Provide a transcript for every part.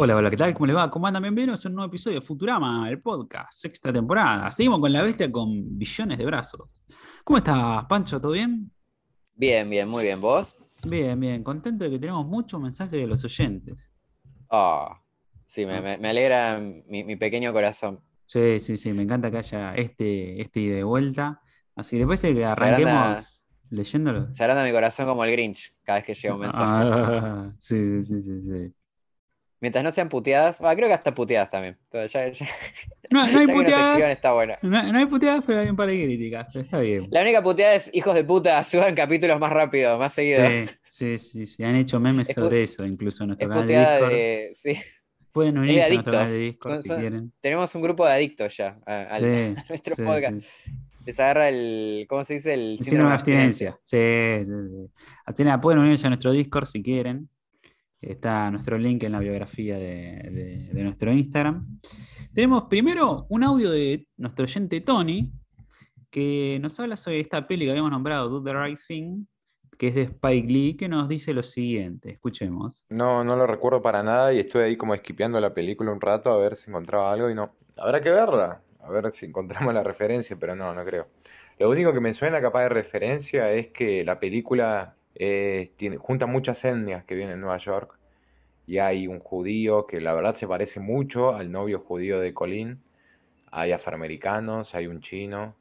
Hola, hola, ¿qué tal? ¿Cómo les va? ¿Cómo andan? Bienvenidos a un nuevo episodio de Futurama, el podcast, sexta temporada. Seguimos con la bestia con billones de brazos. ¿Cómo estás, Pancho? ¿Todo bien? Bien, bien, muy bien. ¿Vos? Bien, bien. Contento de que tenemos muchos mensajes de los oyentes. Oh, sí, me, me- me alegra mi, mi pequeño corazón. Sí, sí, sí. Me encanta que haya este, este ida y de vuelta. Así que después de que arranquemos leyéndolo. Se agranda mi corazón como el Grinch cada vez que llega un mensaje. Ah, sí, sí, sí, sí, sí. Mientras no sean puteadas, ah, creo que hasta puteadas también. Entonces, ya, ya- No, no hay puteadas. escriban está bueno. No, no hay puteadas, pero hay un par de críticas. pero está bien. La única puteada es hijos de puta, suban capítulos más rápido, más seguido. Sí, sí, sí, sí. Han hecho memes Es sobre eso, incluso en nuestro Es canal de Discord. de. sí. Pueden de unirse a nuestro canal de Discord Son- si quieren. Tenemos un grupo de adictos ya a, Sí, a nuestro sí, podcast. sí. Les agarra el. ¿Cómo se dice? El El síndrome de abstinencia. Sí, sí, sí. Nada, pueden unirse a nuestro Discord si quieren. Está nuestro link en la biografía de, de- nuestro Instagram. Tenemos primero un audio de nuestro oyente Tony, que nos habla sobre esta peli que habíamos nombrado, Do the Right Thing, que es de Spike Lee, que nos dice lo siguiente. Escuchemos. No, no lo recuerdo para nada y estuve ahí como esquipeando la película un rato a ver si encontraba algo y no. Habrá que verla, a ver si encontramos la referencia, pero no, no creo. Lo único que me suena capaz de referencia es que la película eh, tiene, junta muchas etnias que vienen en Nueva York y hay un judío que la verdad se parece mucho al novio judío de Colin. Hay afroamericanos, hay un chino,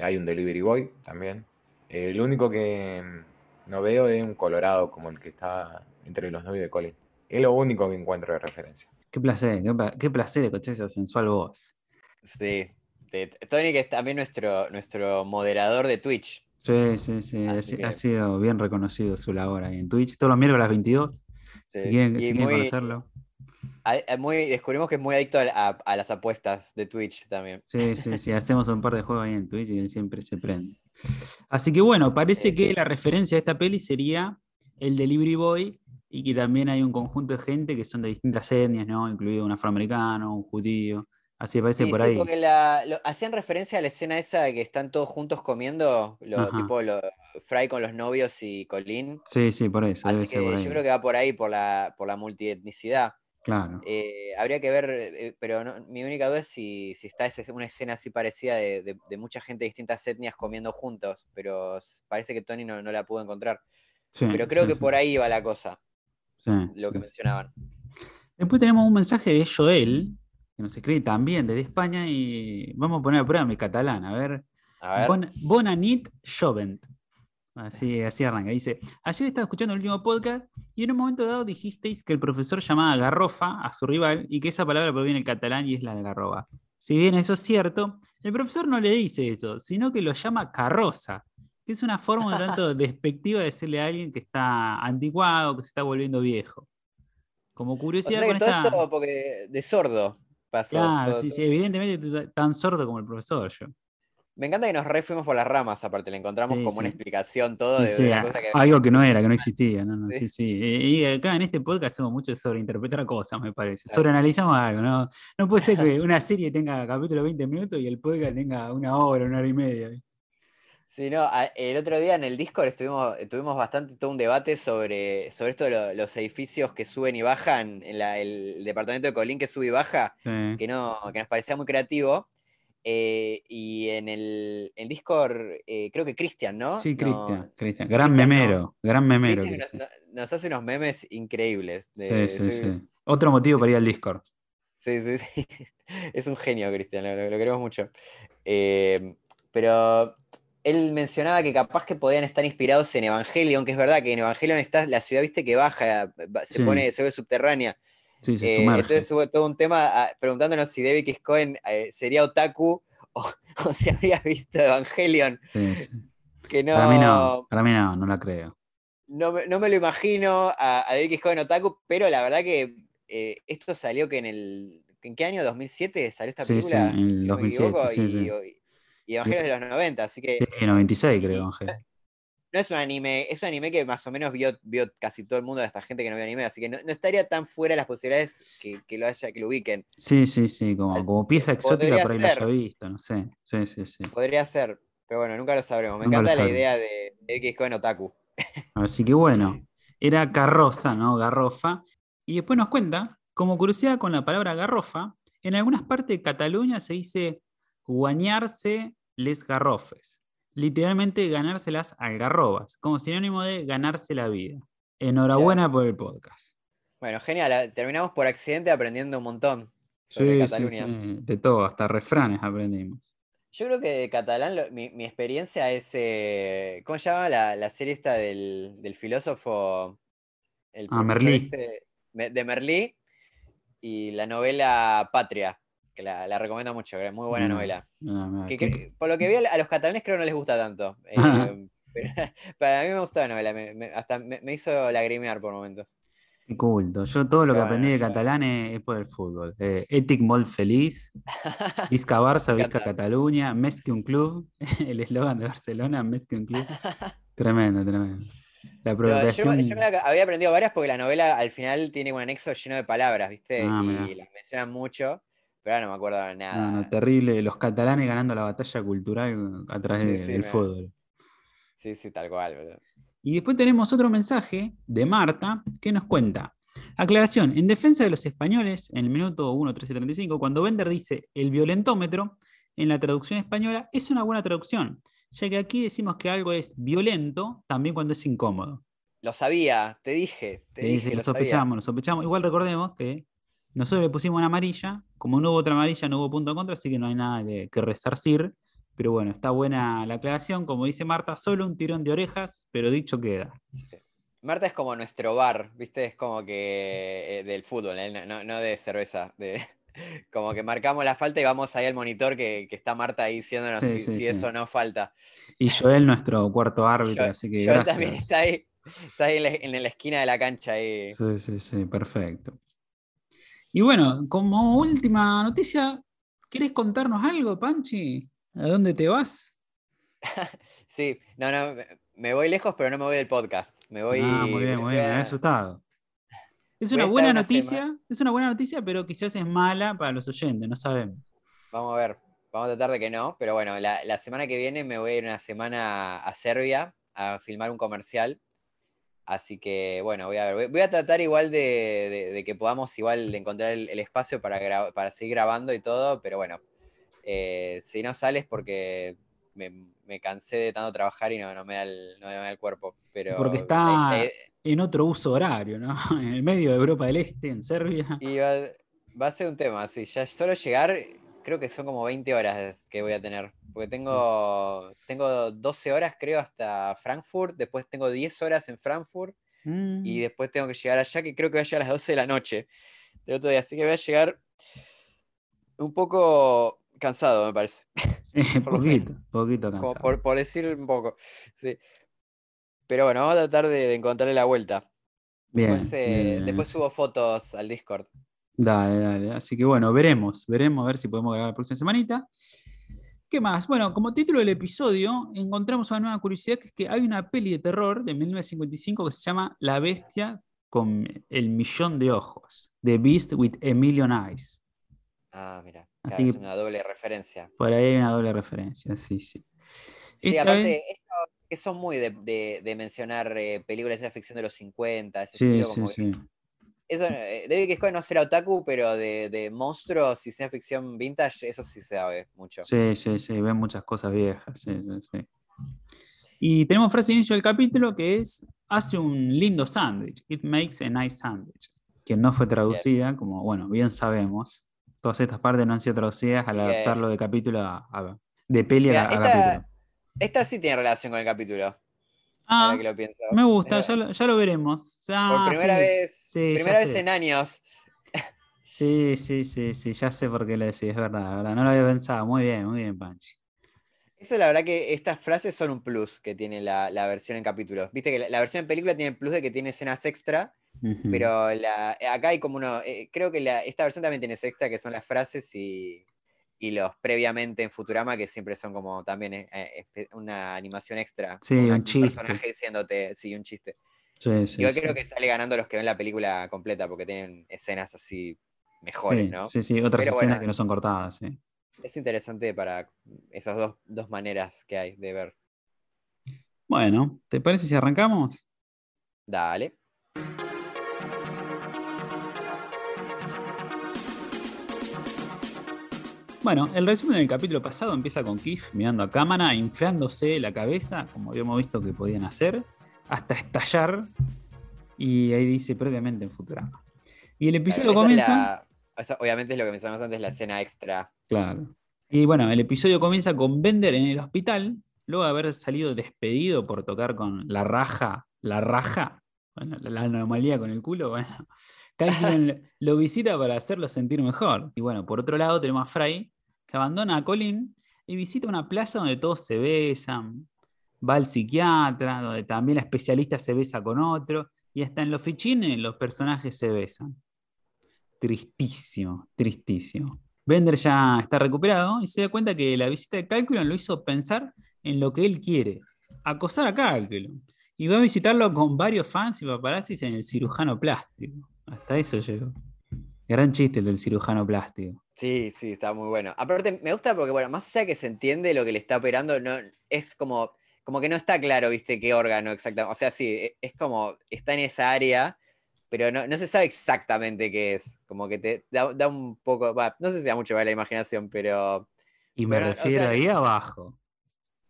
hay un delivery boy también. Eh, lo único que mm, no veo es un colorado como el que está entre los novios de Colin. Es lo único que encuentro de referencia. Qué placer, qué, pla- qué placer escuchar esa sensual voz. Sí. Tony, que es también nuestro, nuestro moderador de Twitch. Sí, sí, sí. Ha, Así si- ha que- sido bien reconocido su labor ahí en Twitch. Todos los miércoles a las 22. Sí. Si quieren, Y si quieren muy- conocerlo. muy- descubrimos que es muy adicto a, a- a las apuestas de Twitch también. Sí, sí, sí. Hacemos un par de juegos ahí en Twitch y él siempre se prende. Así que bueno, parece que la referencia a esta peli sería el Delivery Boy y que también hay un conjunto de gente que son de distintas etnias, ¿no? Incluido un afroamericano, un judío. Así parece Sí, por sí, ahí. porque la- lo- hacían referencia a la escena esa de que están todos juntos comiendo, lo, tipo lo, Fry con los novios y Colin. Sí, sí, por eso. Así que por ahí. yo creo que va por ahí, por la, por la multietnicidad. Claro. Eh, habría que ver, eh, pero no- mi única duda es si, si está ese- una escena así parecida de, de- de mucha gente de distintas etnias comiendo juntos, pero parece que Tony no, no la pudo encontrar. Sí, Pero creo sí, que sí, por ahí va la cosa, lo que mencionaban. Después tenemos un mensaje de Joel, que nos escribe también desde España y vamos a poner a prueba mi catalán. A ver. A ver. Bon, bona nit, jovent. Así, así arranca. Dice, ayer estaba escuchando el último podcast y en un momento dado dijisteis que el profesor llamaba garrofa a su rival y que esa palabra proviene del catalán y es la de garroba. Si bien eso es cierto, el profesor no le dice eso, sino que lo llama carroza, que es una forma un tanto despectiva de decirle a alguien que está anticuado, que se está volviendo viejo. Como O curiosidad sea con todo esta... esto porque de sordo pasó. Claro, todo- sí, todo. sí, evidentemente tan sordo como el profesor yo. Me encanta que nos re fuimos por las ramas, aparte le encontramos Sí, como una explicación todo de, sí, cosa que... algo que no era, que no existía, no, no, sí, Sí. Y, acá en este podcast hacemos mucho sobre interpretar cosas, me parece. Claro. Sobreanalizamos algo, ¿no? No puede ser que una serie tenga capítulo 20 minutos y el podcast tenga una hora, una hora y media. Sí, no, el otro día en el Discord estuvimos, tuvimos bastante todo un debate sobre, sobre esto de lo- los edificios que suben y bajan, en la- el departamento de Colín que sube y baja, Sí. que, no, que nos parecía muy creativo. Eh, y en el, en Discord, eh, creo que Cristian, ¿no? Sí, No- Cristian, Cristian. Gran no. memero, gran memero. Nos, no- hace unos memes increíbles. Sí, de- sí, sí. Otro motivo para ir al Discord. Sí, sí, sí. Es un genio, Cristian, lo, lo queremos mucho. Eh, pero él mencionaba que capaz que podían estar inspirados en Evangelion, que es verdad que en Evangelion está la ciudad, viste, que baja, se Sí. pone, se ve subterránea. Sí, se Eh, entonces hubo todo un tema ah, preguntándonos si David X. Cohen eh, sería otaku o, o si había visto Evangelion. Sí, sí. Que no, Para mí no, para mí no, no la creo. no, me- no me lo imagino a, a David X. Cohen otaku, pero la verdad que eh, esto salió que en el. ¿En qué año? ¿2007 salió esta película? en si no me 2007, equivoco, sí, y, sí. y- y Evangelio es de los 90, así que Sí, 96 creo, Ángel. no es un anime, es un anime que más o menos vio, vio casi todo el mundo de esta gente que no vio anime, así que no, no estaría tan fuera las posibilidades que, que lo haya, que lo ubiquen. Sí, sí, sí, como, Así como que pieza exótica ahí la ser. haya visto, no sé. Sí, sí, sí. Podría ser, pero bueno, nunca lo sabremos. Me Nunca lo encanta la idea de, de X Cohen Otaku. Así que bueno, era carroza, ¿no? Garrofa. Y después nos cuenta como curiosidad con la palabra garrofa, en algunas partes de Cataluña se dice guañarse les garrofes, literalmente ganarse las algarrobas, como sinónimo de ganarse la vida. Enhorabuena por el podcast. Bueno, genial. Terminamos por accidente aprendiendo un montón sobre Sí, Cataluña. sí, de todo, hasta refranes aprendimos. Yo creo que de catalán, lo- mi, mi experiencia es. eh, ¿Cómo se llama la, la serie esta del, del filósofo? El Ah, Merlí. este, de Merlí y la novela Patria, que la, la recomiendo mucho, que es muy buena Mm, novela. Ah, Que por lo que vi, a los catalanes creo no les gusta tanto. eh, pero, pero a mí me gustó la novela, me- me- hasta me, me hizo lagrimear por momentos. qué culto. Yo todo lo que bueno, aprendí de yo- catalán es, es por el fútbol. Eh, molt feliz, Visca Barça, encanta. Cataluña, Més que un club, el eslogan de Barcelona, Més que un club. Tremendo, tremendo. La Pero yo, apropiación. yo me había aprendido varias porque la novela al final tiene un anexo lleno de palabras, ¿viste? Ah, y las mencionan mucho, pero ahora no me acuerdo de nada. no, terrible. Los catalanes ganando la batalla cultural a través Sí, de- sí, del me- fútbol. Sí, sí, tal cual. boludo. Y después tenemos otro mensaje de Marta que nos cuenta. Aclaración, en defensa de los españoles, en el minuto 1.1335, cuando Bender dice el violentómetro, en la traducción española es una buena traducción, ya que aquí decimos que algo es violento también cuando es incómodo. Lo sabía, te dije, te dije, lo sabía. sospechamos, lo sospechamos. Igual recordemos que nosotros le pusimos una amarilla, como no hubo otra amarilla, no hubo punto en contra, así que no hay nada que, que resarcir. Pero bueno, está buena la aclaración. Como dice Marta, solo un tirón de orejas, pero dicho queda. Marta es como nuestro bar, ¿viste? Es como que eh, del fútbol, ¿eh? no, no- de cerveza. De, como que marcamos la falta y vamos ahí al monitor que, que está Marta ahí diciéndonos Sí, si, sí, si sí. eso no falta. Y Joel, nuestro cuarto árbitro, Yo- así que Joel gracias. también está ahí, está ahí en la, en la esquina de la cancha ahí. Sí, sí, sí, perfecto. Y bueno, como última noticia, ¿quieres contarnos algo, Panchi? ¿A dónde te vas? Sí, no, no, me- voy lejos, pero no me voy del podcast. Me voy. ah, muy bien, muy bien, me había asustado. Es una buena una noticia, semana- es una buena noticia, pero quizás es mala para los oyentes, no sabemos. Vamos a ver, vamos a tratar de que no, pero bueno, la, la semana que viene me voy a ir una semana a Serbia a filmar un comercial. Así que bueno, voy a ver. Voy, a tratar igual de, de- de que podamos igual encontrar el, el espacio para, para seguir grabando y todo, pero bueno, eh, si no sales porque me, me cansé de tanto trabajar y no, no me, da el, no me da el cuerpo. Pero Porque está en otro uso horario, ¿no? En el medio de Europa del Este, en Serbia. Y va, va a ser un tema, sí. Ya solo llegar, creo que son como 20 horas que voy a tener. Porque tengo, tengo 12 horas, creo, hasta Frankfurt. Después tengo 10 horas en Frankfurt. Mm, Y después tengo que llegar allá, que creo que voy a llegar a las 12 de la noche del otro día. Así que voy a llegar un poco cansado, me parece. eh, por poquito, poquito cansado. por, por decir un poco. Sí. Pero bueno, vamos a tratar de, de encontrarle la vuelta. Bien, Después, eh, bien, después subo fotos al Discord. Dale, dale. Así que bueno, veremos, veremos a ver si podemos grabar la próxima semanita. ¿Qué más? Bueno, como título del episodio, encontramos una nueva curiosidad, que es que hay una peli de terror de 1955 que se llama La bestia con el millón de ojos. The Beast with a Million Eyes. Ah, mira. Claro, es que- una doble referencia. Por ahí hay una doble referencia, sí, sí. Sí, Esta aparte, vez- esto que son muy de, de- de mencionar eh, películas de ficción de los 50, ese Sí, estilo, sí, como que- sí. Eso, eh, David Kiscoy no será otaku, pero de, de monstruos y ciencia ficción vintage, eso sí se sabe mucho. Sí, sí, sí, ven muchas cosas viejas, sí, sí, sí. Y tenemos frase de inicio del capítulo que es, hace un lindo sándwich, it makes a nice sandwich, que no fue traducida, como, bueno, bien sabemos, todas estas partes no han sido traducidas al adaptarlo de capítulo a, a- de peli a, Mira, a esta- capítulo. Esta sí tiene relación con el capítulo, Ah, ahora que lo pienso. me gusta, ya lo, ya lo veremos. Por Ah, primera sí, vez, sí, primera vez sé. en años. Sí, sí, sí, sí, ya sé por qué lo decís, es verdad, verdad, no lo había pensado, muy bien, muy bien, Panchi. Eso la verdad que estas frases son un plus que tiene la, la versión en capítulos. Viste que la, la versión en película tiene el plus de que tiene escenas extra, pero la, acá hay como uno, eh, creo que esta versión también tiene extra que son las frases y, y los previamente en Futurama que siempre son como también eh, eh, una animación extra. Sí, un chiste. personaje diciéndote, sí, un chiste. Sí, sí, sí. creo que sale ganando los que ven la película completa porque tienen escenas así mejores, ¿no? sí, sí, otras Pero escenas bueno. que no son cortadas, sí. Es interesante para esas dos, dos maneras que hay de ver. Bueno, ¿te parece si arrancamos? Dale. Bueno, el resumen del capítulo pasado empieza con Kif mirando a cámara, inflándose la cabeza, como habíamos visto que podían hacer, hasta estallar. Y ahí dice previamente en Futurama. Y el episodio Claro, comienza. la- obviamente es lo que mencionamos antes, la escena extra. Claro. Y bueno, el episodio comienza con Bender en el hospital, luego de haber salido despedido por tocar con la raja, la raja, bueno, la anomalía con el culo, bueno. Calculon lo visita para hacerlo sentir mejor. Y bueno, por otro lado tenemos a Fry, que abandona a Colin y visita una plaza donde todos se besan. Va al psiquiatra, donde también la especialista se besa con otro. Y hasta en los fichines los personajes se besan. Tristísimo, tristísimo. Bender ya está recuperado y se da cuenta que la visita de Calculon lo hizo pensar en lo que él quiere, acosar a Calculon. Y va a visitarlo con varios fans y paparazzis en el cirujano plástico. Hasta eso llegó. Gran chiste el del cirujano plástico. Sí, sí, está muy bueno. Aparte, me gusta porque, bueno, más allá que se entiende lo que le está operando, no, es como, como que no está claro, viste, qué órgano exactamente. O sea, sí, e- es como, está en esa área, pero no, no se sabe exactamente qué es. Como que te da, da un poco, va, no sé si da mucho para la imaginación, pero Y me Bueno, o refiero sea, ahí abajo.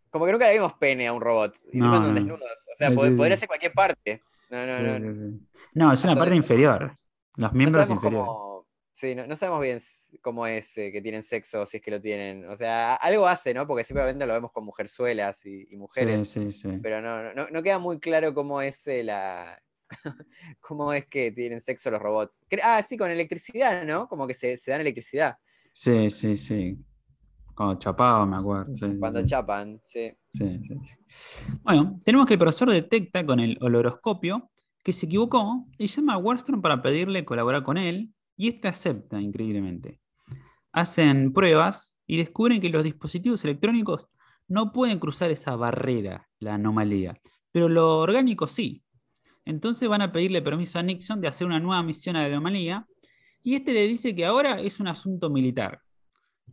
como que nunca le vimos pene a un robot. Y No, no. desnudos. O sea, podría sí. ser cualquier parte. No, no, no. no. es una parte de- inferior. Los miembros inferiores. cómo. Sí, no, no sabemos bien cómo es eh, que tienen sexo, si es que lo tienen. O sea, algo hace, ¿no? Porque simplemente lo vemos con mujerzuelas y, y mujeres. Sí, sí, sí. Pero no, no, no queda muy claro cómo es eh, la. cómo es que tienen sexo los robots. Ah, sí, con electricidad, ¿no? Como que se, se dan electricidad Sí, sí, sí. Cuando me acuerdo. sí, cuando sí. chapan, sí. Bueno, tenemos que el profesor detecta con el oloroscopio que se equivocó y llama a Warstrom para pedirle colaborar con él y este acepta increíblemente. Hacen pruebas y descubren que los dispositivos electrónicos no pueden cruzar esa barrera, la anomalía, pero lo orgánico sí. Entonces van a pedirle permiso a Nixon de hacer una nueva misión a la anomalía y este le dice que ahora es un asunto militar.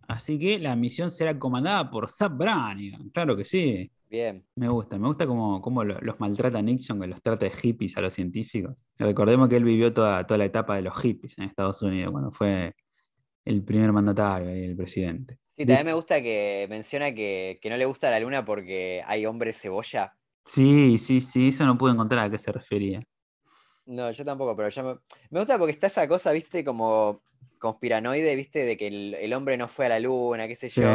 Así que la misión será comandada por Zap Brannigan, claro que sí. Bien. Me gusta, me gusta cómo, cómo lo- los maltrata Nixon, que los trata de hippies a los científicos. Recordemos que él vivió toda, toda la etapa de los hippies en Estados Unidos, cuando fue el primer mandatario y el presidente. Sí, también me gusta que menciona que, que no le gusta la luna porque hay hombre cebolla. Sí, sí, sí, eso no pude encontrar a qué se refería. No, yo tampoco, pero ya me... me gusta porque está esa cosa, viste, como conspiranoide, viste, de que el, el hombre no fue a la luna, qué sé Sí, yo.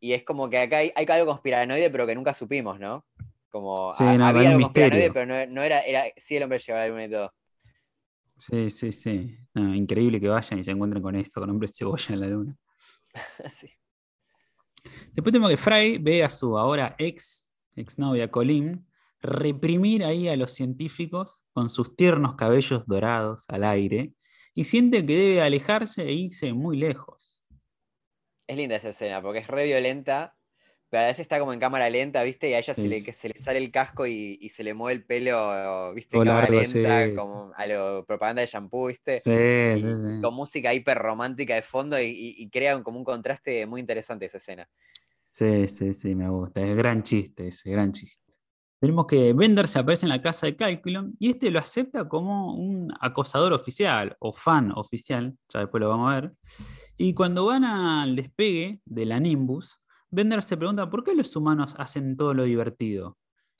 Y es como que acá hay, hay algo conspiranoide, pero que nunca supimos, ¿no? Como Sí, ha- no, había algo conspiranoide, pero no, no era, era, sí el hombre llegaba a la luna y todo. sí, sí, sí. No, increíble que vayan y se encuentren con esto, con hombres cebolla en la luna. Sí. Después tenemos que Fry ve a su ahora ex, exnovia Colin, reprimir ahí a los científicos con sus tiernos cabellos dorados al aire y siente que debe alejarse e irse muy lejos. Es linda esa escena, porque es re violenta, pero a veces está como en cámara lenta, ¿viste? Y a ella se, le, se sale el casco y, y se le mueve el pelo, ¿viste? En cámara largo, lenta, sí. como a lo propaganda de shampoo, ¿viste? Sí, Y con música hiper romántica de fondo y, y, y crea como un contraste muy interesante esa escena. Sí, sí, sí, me gusta. Es gran chiste ese, gran chiste. Tenemos que Bender se aparece en la casa de Calculon y este lo acepta como un acosador oficial o fan oficial, ya después lo vamos a ver. Y cuando van al despegue de la Nimbus, Bender se pregunta por qué los humanos hacen todo lo divertido.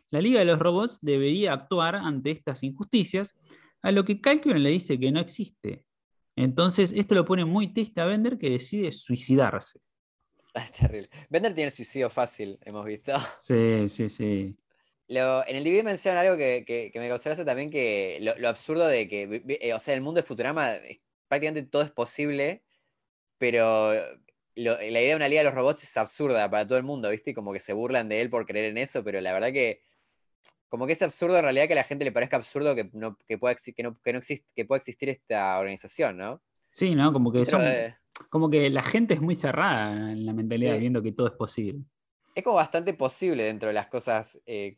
La Liga de los Robots debería actuar ante estas injusticias, a lo que Calculon le dice que no existe. Entonces, esto lo pone muy triste a Bender que decide suicidarse. Ah, Es terrible. Bender tiene el suicidio fácil, hemos visto. Sí, sí, sí. Lo- en el DVD mencionan algo que, que- que me causó gracia también, que lo, lo absurdo de que, eh, o sea, el mundo de Futurama, eh, prácticamente todo es posible, pero lo- la idea de una liga de los robots es absurda para todo el mundo, ¿viste? Y como que se burlan de él por creer en eso, pero la verdad que, como que es absurdo en realidad que a la gente le parezca absurdo que, no, que, pueda, que, no, que, no exist- que pueda existir esta organización, ¿no? Sí, ¿no? Como que, son- de- como que la gente es muy cerrada en la mentalidad, Sí. viendo que todo es posible. es como bastante posible dentro de las cosas eh,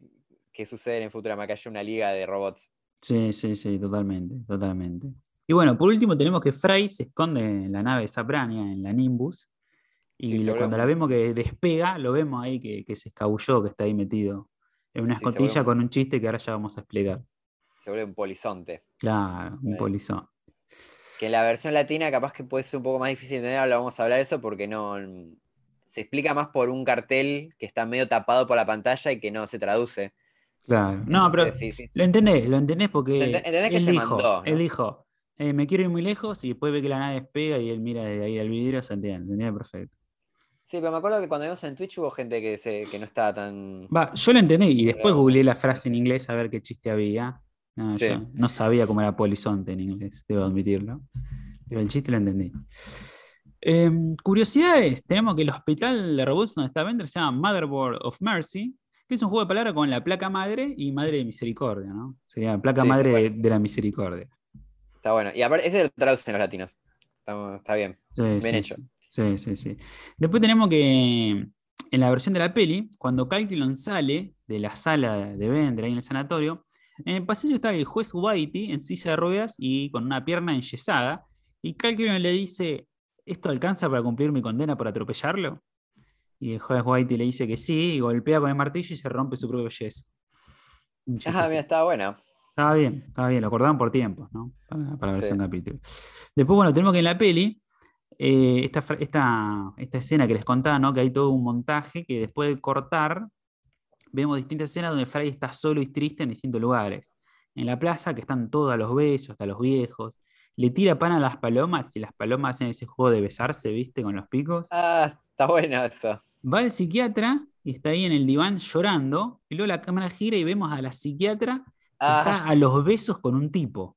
que suceden en Futurama que haya una liga de robots. Sí, sí, sí, totalmente, totalmente. Y bueno, por último tenemos que Fry se esconde en la nave Saprania, en la Nimbus, y Sí, lo- cuando la vemos que despega, lo vemos ahí que, que se escabulló, que está ahí metido en una Sí, escotilla un- con un chiste que ahora ya vamos a explicar. Se vuelve un polizonte. Claro, un polizón. Que en la versión latina capaz que puede ser un poco más difícil de entender, ahora vamos a hablar de eso porque no se explica más por un cartel que está medio tapado por la pantalla y que no se traduce. Claro, no, pero lo entendés, lo entendés porque ¿Entendés que él, se dijo, mandó, él dijo, eh, me quiero ir muy lejos y después ve que la nave despega y él mira de ahí al vidrio, se entiende, se entiende perfecto. Sí, pero me acuerdo que cuando vimos en Twitch hubo gente que, se, que no estaba tan. Va, yo lo entendí y después googleé la frase en inglés a ver qué chiste había. No, no sabía cómo era polizonte en inglés, debo admitirlo. Pero el chiste lo entendí. Em, curiosidades, tenemos que el hospital de robots donde está Bender se llama Motherboard of Mercy, que es un juego de palabras con la placa madre y madre de misericordia, ¿no? Sería placa madre de, la misericordia. Está bueno. Y aparte, ese lo traducen los latinos. Está, bien. bien hecho. Sí, sí, sí. Después tenemos que en la versión de la peli, cuando Calculon sale de la sala de Bender ahí en el sanatorio, en el pasillo está el juez Whitey en silla de ruedas y con una pierna enyesada. Y Calculon le dice: ¿Esto alcanza para cumplir mi condena por atropellarlo? Y juez Whitey le dice que sí, y golpea con el martillo y se rompe su propio yeso. Ah, mira, estaba bueno. Estaba bien, estaba bien, lo acordaban por tiempos, ¿no? Para, la versión capítulo. Después, bueno, tenemos que en la peli, eh, esta, esta, esta, escena que les contaba, ¿no? Que hay todo un montaje que después de cortar, vemos distintas escenas donde Fry está solo y triste en distintos lugares. En la plaza, que están todos a los besos, hasta los viejos le tira pan a las palomas y las palomas hacen ese juego de besarse, ¿viste? Con los picos. Ah, está bueno eso. Va el psiquiatra y está ahí en el diván llorando, y luego la cámara gira y vemos a la psiquiatra está ah. a los besos con un tipo.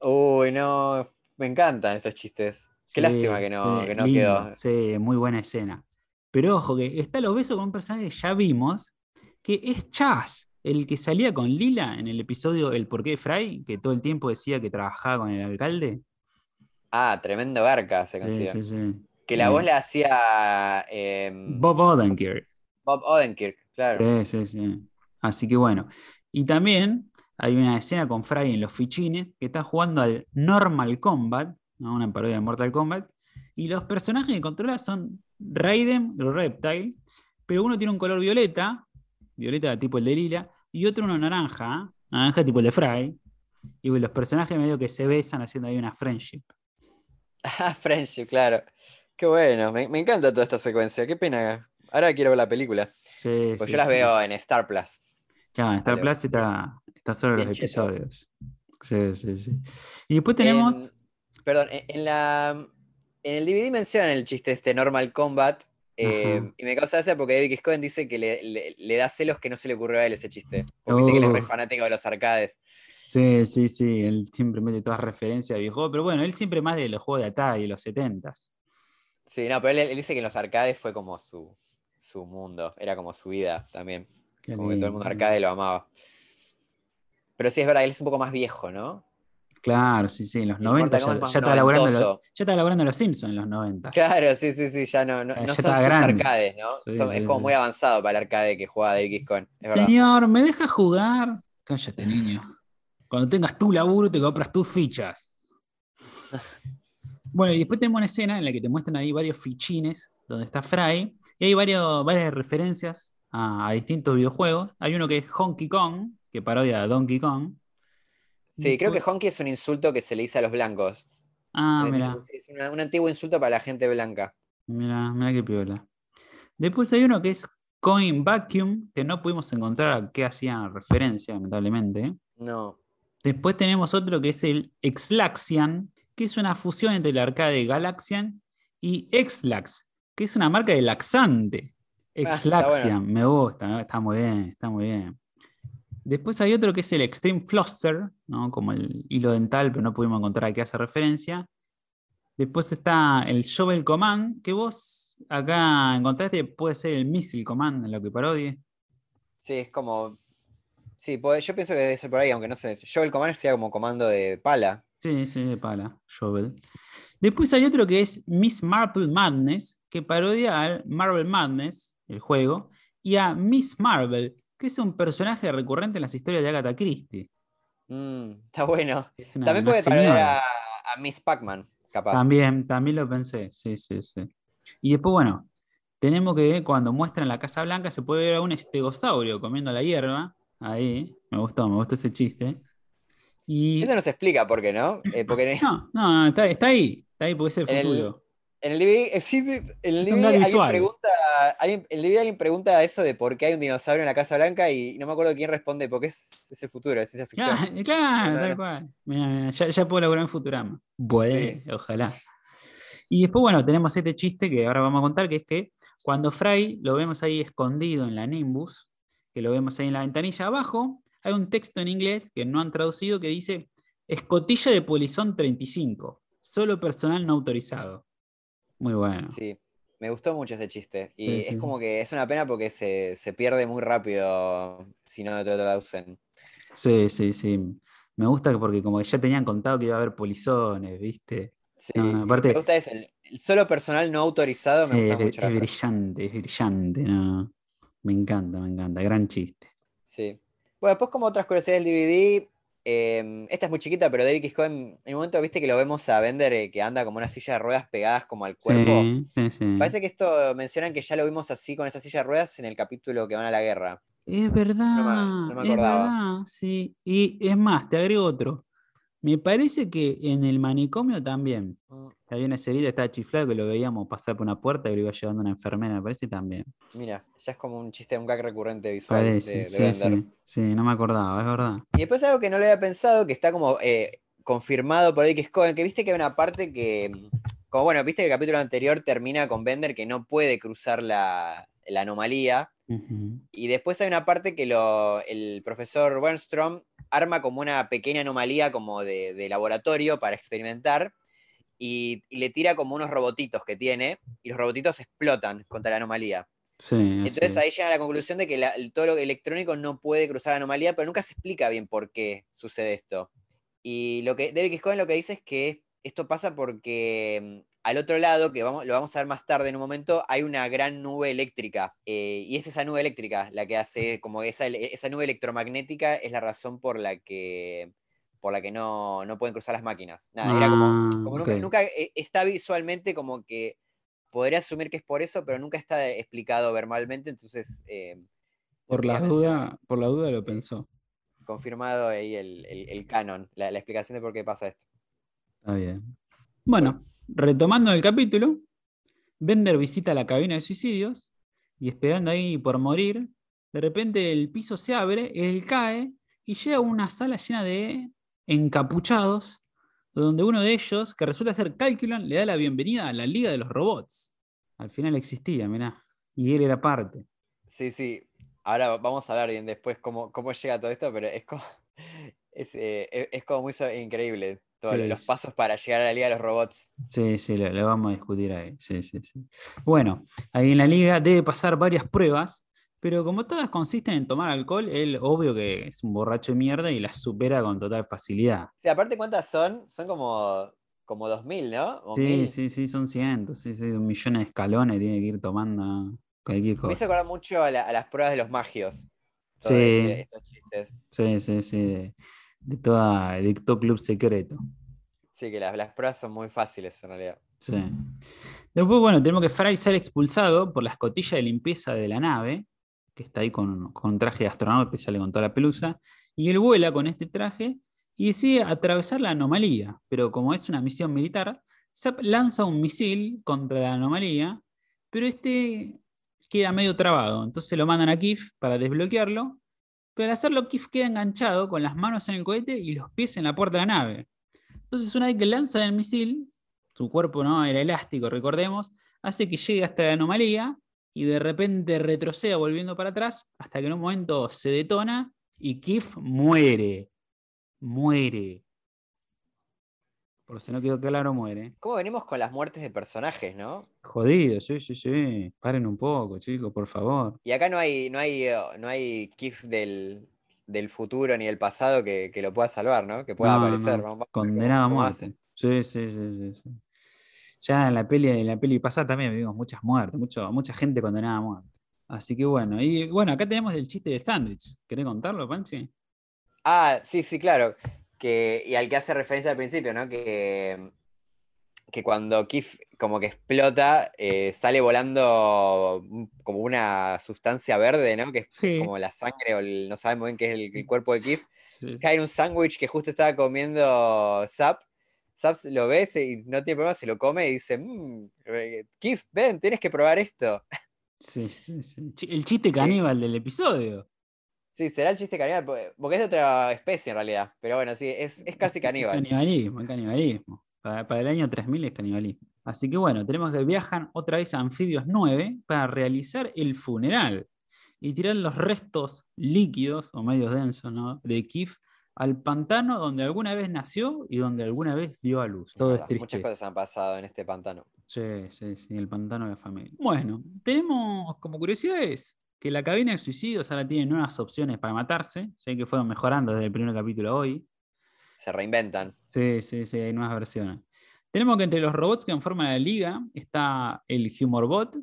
Uy, no, me encantan esos chistes. Qué lástima que no, que no quedó. Sí, muy buena escena. Pero ojo, que está a los besos con un personaje que ya vimos, que es Chas el que salía con Lila en el episodio El porqué de Fry, que todo el tiempo decía que trabajaba con el alcalde. Ah, tremendo garca se considera. Sí, sí, sí. Que la voz la hacía em, Bob Odenkirk. Bob Odenkirk, claro. Sí, sí, sí. Así que bueno. Y también hay una escena con Fry en los fichines que está jugando al Normal Combat, una parodia de Mortal Kombat, y los personajes que controla son Raiden y Reptile, pero uno tiene un color violeta, violeta tipo el de Lila, y otro uno naranja, naranja tipo el de Fry. Y los personajes medio que se besan haciendo ahí una friendship. Ah, friendship, claro. Qué bueno, me, encanta toda esta secuencia. Qué pena. Ahora quiero ver la película. Sí, pues yo las veo en Star Plus. Claro, en Star Plus está, está solo los episodios. Sí, sí, sí. Y después tenemos. perdón, en, la, en el DVD mencionan el chiste este Normal Combat eh, y me causa gracia porque David Cohen dice que le, da celos que no se le ocurrió a él ese chiste. Porque que él es re oh. fanático de los arcades. Sí, sí, sí. Él siempre mete todas referencias a videojuegos. Pero bueno, él siempre más de los juegos de Atari y los 70 Sí, no, pero él, dice que en los arcades fue como su, su mundo. Era como su vida también. como que todo el mundo arcade lo amaba. Pero sí es verdad, él es un poco más viejo, ¿no? Claro, sí, sí, en los 90 ya, ya, estaba laburando los, ya estaba laburando los Simpsons en los 90. Claro, sí, sí, sí, ya no, no, no son sus arcades, ¿no? es como muy avanzado para el arcade que juega de X-Con. Señor, ¿me dejas jugar? Cállate, niño. Cuando tengas tu laburo, te compras tus fichas. Bueno, y después tenemos una escena en la que te muestran ahí varios fichines donde está Fry, y hay varios, varias referencias a, a distintos videojuegos. Hay uno que es Honky Kong, que parodia a Donkey Kong. Sí, creo que honky es un insulto que se le dice a los blancos. Ah, mira. Es un antiguo insulto para la gente blanca. Mira, mira qué piola. Después hay uno que es Coin Vacuum, que no pudimos encontrar a qué hacía referencia, lamentablemente. No. Después tenemos otro que es el Exlaxian, que es una fusión entre el arcade Galaxian y Exlax, que es una marca de laxante. Ah, Exlaxian, me gusta, está muy bien, está muy bien. Después hay otro que es el Extreme Flosser, ¿no? como el hilo dental, pero no pudimos encontrar a qué hace referencia. Después está el Shovel Command, que vos acá encontraste, puede ser el Missile Command en lo que parodie. Sí, es como. Sí, yo pienso que debe ser por ahí, aunque no sé. Shovel Command sea como comando de pala. Sí, sí, de pala, Shovel. Después hay otro que es Miss Marvel Madness, que parodia al Marvel Madness, el juego, y a Miss Marvel, que es un personaje recurrente en las historias de Agatha Christie. Mm, está bueno. También puede traer a, Miss Pac-Man, capaz. También, también lo pensé, sí, sí, sí. Y después, bueno, tenemos que cuando muestran la Casa Blanca se puede ver a un estegosaurio comiendo la hierba. Ahí, me gustó, me gustó ese chiste. Y... Eso no se explica por qué, ¿no? Eh, porque No, no, no, está, está ahí, está ahí porque es el En el- futuro. en el DVD, eh, sí, en el DVD gag alguien visual. pregunta, alguien, el DVD alguien pregunta eso de por qué hay un dinosaurio en la Casa Blanca y no me acuerdo quién responde, porque es, es el futuro, es ciencia ficción. Claro, claro, No, tal cual. Ya, ya puedo lograr en Futurama. Bueno, ojalá. Y después, bueno, tenemos este chiste que ahora vamos a contar, que es que cuando Fry lo vemos ahí escondido en la Nimbus, que lo vemos ahí en la ventanilla abajo, hay un texto en inglés que no han traducido que dice escotilla de polizón 35, solo personal no autorizado. Muy bueno. Sí, me gustó mucho ese chiste. Y Sí, es sí. como que es una pena porque se, se pierde muy rápido si no te lo traducen. Sí, sí, sí. Me gusta porque como que ya tenían contado que iba a haber polizones, ¿viste? Sí, No, aparte- me gusta eso. El, solo personal no autorizado Sí, me gusta es, mucho. es brillante, es brillante, no. Me encanta, me encanta. Gran chiste. Sí. Bueno, después como otras curiosidades del DVD, eh, esta es muy chiquita, pero David. Cohen, en un momento viste que lo vemos a Bender eh, que anda como una silla de ruedas pegadas como al cuerpo. Sí, sí, sí. Parece que esto mencionan que ya lo vimos así con esa silla de ruedas en el capítulo que van a la guerra. Es verdad, no me es acordaba. verdad, sí. Y es más, te agrego otro. Me parece que en el manicomio también. Había una serie, estaba chiflado que lo veíamos pasar por una puerta y lo iba llevando una enfermera, me parece también. Mira, ya es como un chiste, un gag recurrente visual Parece, de, de sí, sí, sí, no me acordaba, es verdad. Y después algo que no le había pensado, que está como eh, confirmado por X. Cohen, que viste que hay una parte que, como bueno, viste que el capítulo anterior termina con Bender que no puede cruzar la, la anomalía. Y después hay una parte que lo, el profesor Wernstrom arma como una pequeña anomalía como de, de laboratorio para experimentar y, y le tira como unos robotitos que tiene y los robotitos explotan contra la anomalía. Sí, Entonces es. ahí llega a la conclusión de que la- el- todo lo electrónico no puede cruzar la anomalía, pero nunca se explica bien por qué sucede esto. Y lo que David X. Cohen lo que dice es que esto pasa porque mm, al otro lado, que vamos, lo vamos a ver más tarde en un momento, hay una gran nube eléctrica. eh, y es esa nube eléctrica la que hace, como esa, nube electromagnética es la razón por la que, por la que no, no pueden cruzar las máquinas. Nada, era como, Ah, nunca, eh, está visualmente como que podría asumir que es por eso, pero nunca está explicado verbalmente, entonces eh, Por la duda, por la duda lo pensó. confirmado ahí el, el- el canon, la, la explicación de por qué pasa esto. Está bien. Bueno, retomando el capítulo, Bender visita la cabina de suicidios y esperando ahí por morir, de repente el piso se abre, él cae y llega a una sala llena de encapuchados, donde uno de ellos, que resulta ser Calculon, le da la bienvenida a la Liga de los Robots. Al final existía, mirá, y él era parte. Sí, sí, ahora vamos a hablar bien después cómo, cómo llega todo esto, pero es como, es, eh, es- es como muy increíble todos Sí, los pasos para llegar a la Liga de los Robots. Sí, sí, lo, lo vamos a discutir ahí. Sí, sí, sí. Bueno, ahí en la liga debe pasar varias pruebas, pero como todas consisten en tomar alcohol, él obvio que es un borracho de mierda y las supera con total facilidad. Sí, aparte, ¿cuántas son? Son como, como 2000, ¿no? O Sí, 1000. sí, sí, son cientos, sí, sí, un millón de escalones tiene que ir tomando cualquier Me hizo acordar mucho a, la- a las pruebas de los magios. Sí. este- estos chistes. Sí, sí, sí, de, toda, de todo club secreto. Sí, que las, las pruebas son muy fáciles en realidad. Sí. Después, bueno, tenemos que Fry sale expulsado por la escotilla de limpieza de la nave, que está ahí con, con un traje de astronauta y sale con toda la pelusa, y él vuela con este traje y decide atravesar la anomalía, pero como es una misión militar, Zap lanza un misil contra la anomalía, pero este queda medio trabado, entonces lo mandan a Kif para desbloquearlo, pero al hacerlo Kif queda enganchado con las manos en el cohete y los pies en la puerta de la nave. Entonces una vez que lanzan el misil, su cuerpo no era elástico, recordemos, hace que llegue hasta la anomalía y de repente retroceda volviendo para atrás hasta que en un momento se detona y Kif muere. Muere. Por si no quedó claro, muere. ¿Cómo venimos con las muertes de personajes, no? Jodido, sí, sí, sí. Paren un poco, chicos, por favor. Y acá no hay, no hay, eh, no hay del, del futuro ni del pasado que, que lo pueda salvar, ¿no? Que pueda No, aparecer. no. Vamos Condenado a muerte. sí, sí, sí, sí. Ya en la peli, en la peli pasada también vimos muchas muertes, mucho, mucha gente condenada a muerte. Así que bueno, y bueno, acá tenemos el chiste de sándwich. ¿Querés contarlo, Panchi? Ah, sí, sí, claro. Que, y al que hace referencia al principio, ¿no? Que, que cuando Kif como que explota, eh, sale volando como una sustancia verde, ¿no? Que es Sí. como la sangre o el- no sabemos bien qué es el, el cuerpo de Kif. Sí. cae en un sándwich que justo estaba comiendo Zap. Zap lo ve y no tiene problema, se lo come y dice, mmm, Kif, ven, tienes que probar esto. Sí, sí, sí. El chiste caníbal del episodio. Sí, será el chiste caníbal, porque- es de otra especie en realidad. Pero bueno, sí, es, es casi caníbal. Canibalismo, es canibalismo. Para, para el año 3000 es canibalismo. Así que bueno, tenemos que viajan otra vez a Anfibios 9 para realizar el funeral y tirar los restos líquidos o medios densos ¿no? de Kif al pantano donde alguna vez nació y donde alguna vez dio a luz. Todo es Muchas cosas han pasado en este pantano. Sí, sí, sí, el pantano de la familia. Bueno, tenemos como curiosidades que la cabina de suicidios ahora tiene nuevas opciones para matarse. Sé que fueron mejorando desde el primer capítulo a hoy. Se reinventan. Sí, sí, sí, hay nuevas versiones. Tenemos que entre los robots que conforman la liga está el Humorbot,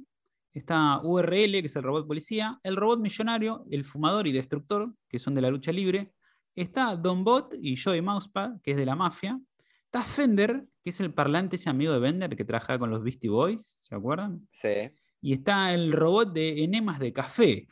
está URL, que es el robot policía, el robot millonario, el fumador y destructor, que son de la lucha libre, está Donbot y Joey Mousepad, que es de la mafia, está Fender, que es el parlante ese amigo de Bender que trabaja con los Beastie Boys, ¿se acuerdan? Sí. Y está el robot de enemas de café,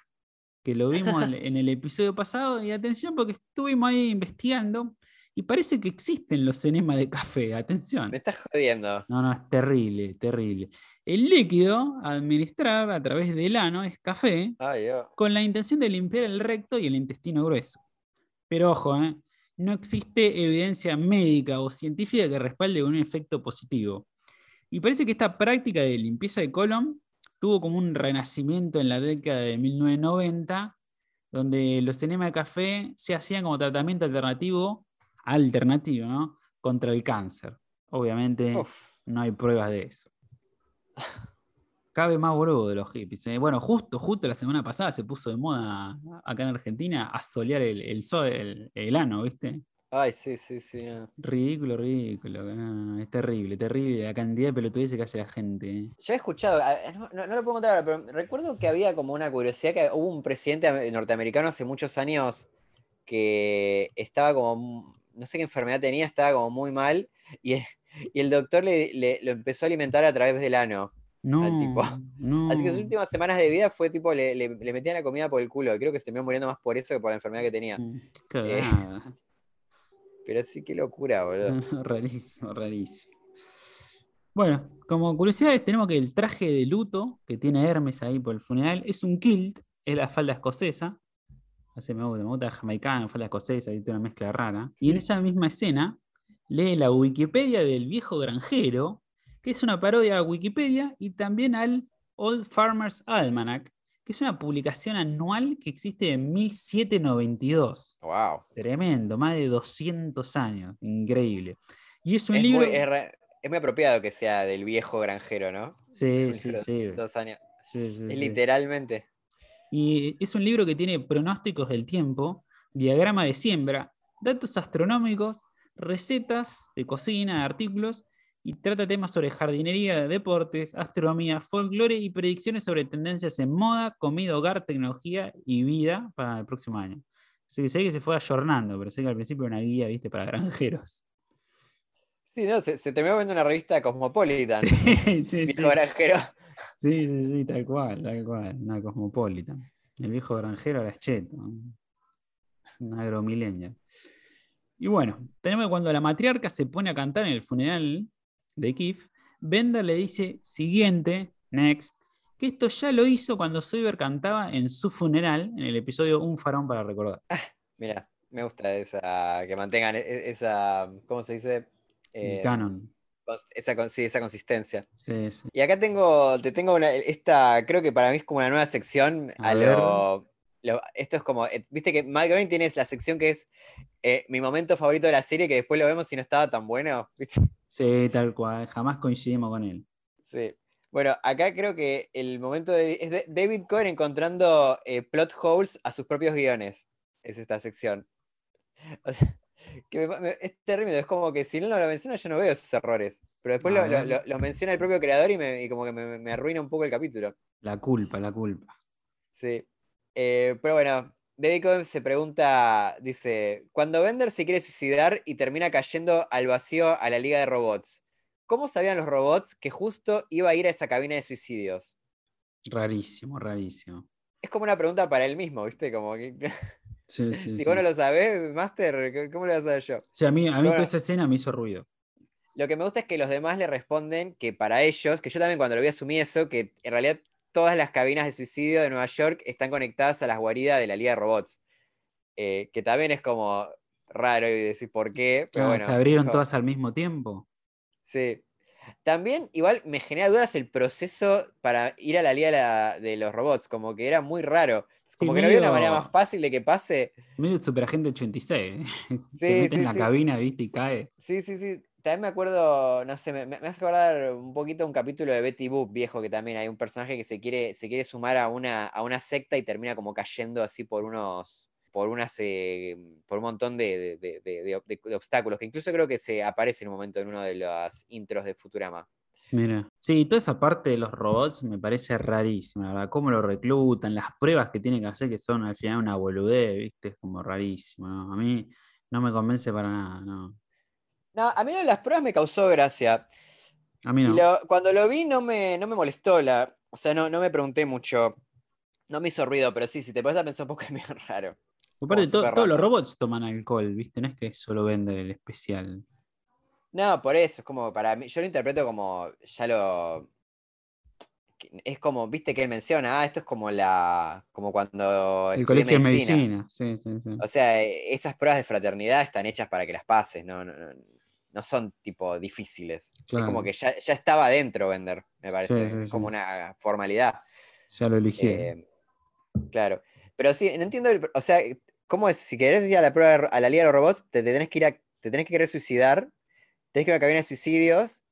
que lo vimos en, el episodio pasado. Y atención, porque estuvimos ahí investigando y parece que existen los enemas de café. Atención. Me estás jodiendo. No, no, es terrible, terrible. El líquido a administrar a través del ano es café Ay, Dios. con la intención de limpiar el recto y el intestino grueso. Pero ojo, ¿eh? no existe evidencia médica o científica que respalde un efecto positivo. Y parece que esta práctica de limpieza de colon tuvo como un renacimiento en la década de 1990, donde los enemas de café se hacían como tratamiento alternativo, alternativo, ¿no? Contra el cáncer. Obviamente Uf. no hay pruebas de eso. Cabe más boludo de los hippies. ¿eh? Bueno, justo, justo la semana pasada se puso de moda acá en Argentina a solear el, el, sol- el, el ano, ¿viste? Ay, sí, sí, sí. no. Ridículo, ridículo. no, no, es terrible, terrible la cantidad de pelotudeces que hace la gente. ¿eh? Yo he escuchado, a- no, no- no lo puedo contar ahora, pero recuerdo que había como una curiosidad que hubo un presidente ame- norteamericano hace muchos años que estaba como, no sé qué enfermedad tenía, estaba como muy mal y, el- y el doctor le, le- lo empezó a alimentar a través del ano. No, tipo. no. Así que sus últimas semanas de vida fue tipo, le, le- le metían la comida por el culo. Creo que se terminó muriendo más por eso que por la enfermedad que tenía. Mm, qué cagada. Pero sí, qué locura, boludo. rarísimo, rarísimo. Bueno, como curiosidades tenemos que el traje de luto que tiene Hermes ahí por el funeral es un kilt, es la falda escocesa. Así me gusta, me gusta jamaicana, falda escocesa, tiene una mezcla rara. Y en esa misma escena lee la Wikipedia del viejo granjero, que es una parodia a Wikipedia y también al Old Farmer's Almanac, que es una publicación anual que existe en 1792. Wow. Tremendo, más de 200 años, increíble. Y es un Es libro. muy, es, re- es muy apropiado que sea del viejo granjero, ¿no? Sí, sí, sí. 200 años. sí, sí, Es sí. literalmente. Y es un libro que tiene pronósticos del tiempo, diagrama de siembra, datos astronómicos, recetas de cocina, artículos, y trata temas sobre jardinería, deportes, astronomía, folclore y predicciones sobre tendencias en moda, comida, hogar, tecnología y vida para el próximo año. Así que sé que se fue ayornando, pero sé que al principio era una guía, viste, para granjeros. Sí, no, se, se terminó viendo una revista Cosmopolitan. Sí, sí, sí. Viejo granjero. Sí, sí, sí, tal cual, tal cual. Una cosmopolita. El viejo granjero era cheto. Un agromillennial. Y bueno, tenemos que cuando la matriarca se pone a cantar en el funeral de Kif, Bender le dice siguiente, next, que esto ya lo hizo cuando Soyber cantaba en su funeral en el episodio Un farón para recordar. Mira, me gusta esa, que mantengan e- e- esa, ¿cómo se dice? El Eh, canon. esa, sí, esa consistencia. Sí, sí. Y acá tengo, te tengo una, esta, creo que para mí es como una nueva sección A a, lo, lo- esto es como, eh, viste que Matt Groening tiene la sección que es eh, mi momento favorito de la serie, que después lo vemos y no estaba tan bueno, ¿viste? Sí, tal cual. Jamás coincidimos con él. Sí. Bueno, acá creo que el momento de, es de David Cohen encontrando eh, plot holes a sus propios guiones. Es esta sección. O sea, que me pa- me- es terrible, es como que si no lo menciona yo no veo esos errores. Pero después A lo, lo- ver. lo- los menciona el propio creador y, me, y como que me arruina un poco el capítulo. La culpa, la culpa. Sí. Eh, pero bueno, David Cohen se pregunta, dice, cuando Bender se quiere suicidar y termina cayendo al vacío a la liga de robots, ¿cómo sabían los robots que justo iba a ir a esa cabina de suicidios? Rarísimo, rarísimo. Es como una pregunta para él mismo, ¿viste? Como que... Sí, sí, Si sí. vos no lo sabés, Master, ¿cómo- ¿cómo lo vas a saber yo? Sí, a mí, a mí Bueno. toda esa escena me hizo ruido. Lo que me gusta es que los demás le responden que para ellos, que yo también cuando lo vi asumí eso, que en realidad todas las cabinas de suicidio de Nueva York están conectadas a las guaridas de la Liga de Robots. Eh, que también es como raro y decir por qué, pero Claro, bueno. se abrieron dijo- todas al mismo tiempo. Sí. También, igual, me genera dudas el proceso para ir a la Liga de, la- de los Robots, como que era muy raro. Sí, Como que no había una manera más fácil de que pase. Medio Superagente 86. ¿eh? se Sí, mete sí, en la cabina, viste, y cae. Sí, sí, sí. También me acuerdo, no sé, me, me hace acordar un poquito un capítulo de Betty Boop viejo, que también hay un personaje que se quiere, se quiere sumar a una, a una secta y termina como cayendo así por unos, por unas, eh, por un montón de, obstáculos, que incluso creo que se aparece en un momento en uno de las intros de Futurama. Mira. Sí, toda esa parte de los robots me parece rarísima, verdad. Cómo lo reclutan, las pruebas que tienen que hacer, que son al final una boludez, viste, es como rarísimo, ¿no? A mí no me convence para nada, no. No, a mí lo de las pruebas me causó gracia. A mí Y no. lo- cuando lo vi no me, no me molestó, la, o sea, no, no me pregunté mucho. No me hizo ruido, pero sí, si te pones a pensar un poco es medio raro. Aparte, to- todos los robots toman alcohol, viste, no es que solo venden el especial. No, por eso, es como para mí, yo lo interpreto como, ya lo, es como, viste que él menciona, ah, esto es como la, como cuando El colegio de medicina, sí, sí, sí. O sea, esas pruebas de fraternidad están hechas para que las pases, no, no, no, no son tipo difíciles. Es como que ya, ya estaba dentro vender, me parece, sí, es como una formalidad. Ya lo eligieron. Eh, claro. Pero sí, no entiendo, el- o sea, ¿cómo es? Si querés ir a la prueba a la Liga de los Robots, te, te tenés que ir a, te tenés que querer suicidar, tenés que ir a la cabina de suicidios,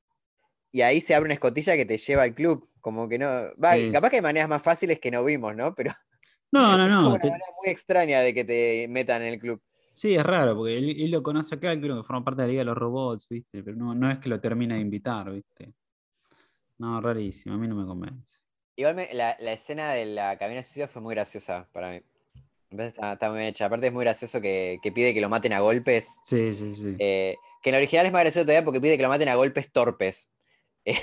y ahí se abre una escotilla que te lleva al club. Como que no. Va, Sí. capaz que hay maneras más fáciles que no vimos, ¿no? Pero no, no, es como no. una te- manera muy extraña de que te metan en el club. Sí, es raro, porque él, él lo conoce acá, creo que forma parte de la Liga de los Robots, ¿viste? Pero no, no es que lo termine de invitar, ¿viste? No, rarísimo, a mí no me convence. Igual me- la, la escena de la cabina de suicidios fue muy graciosa para mí. Está, está muy bien hecha. Aparte es muy gracioso que, que pide que lo maten a golpes. Sí, sí, sí. Eh, que en el original es más gracioso todavía porque pide que lo maten a golpes torpes. Eh,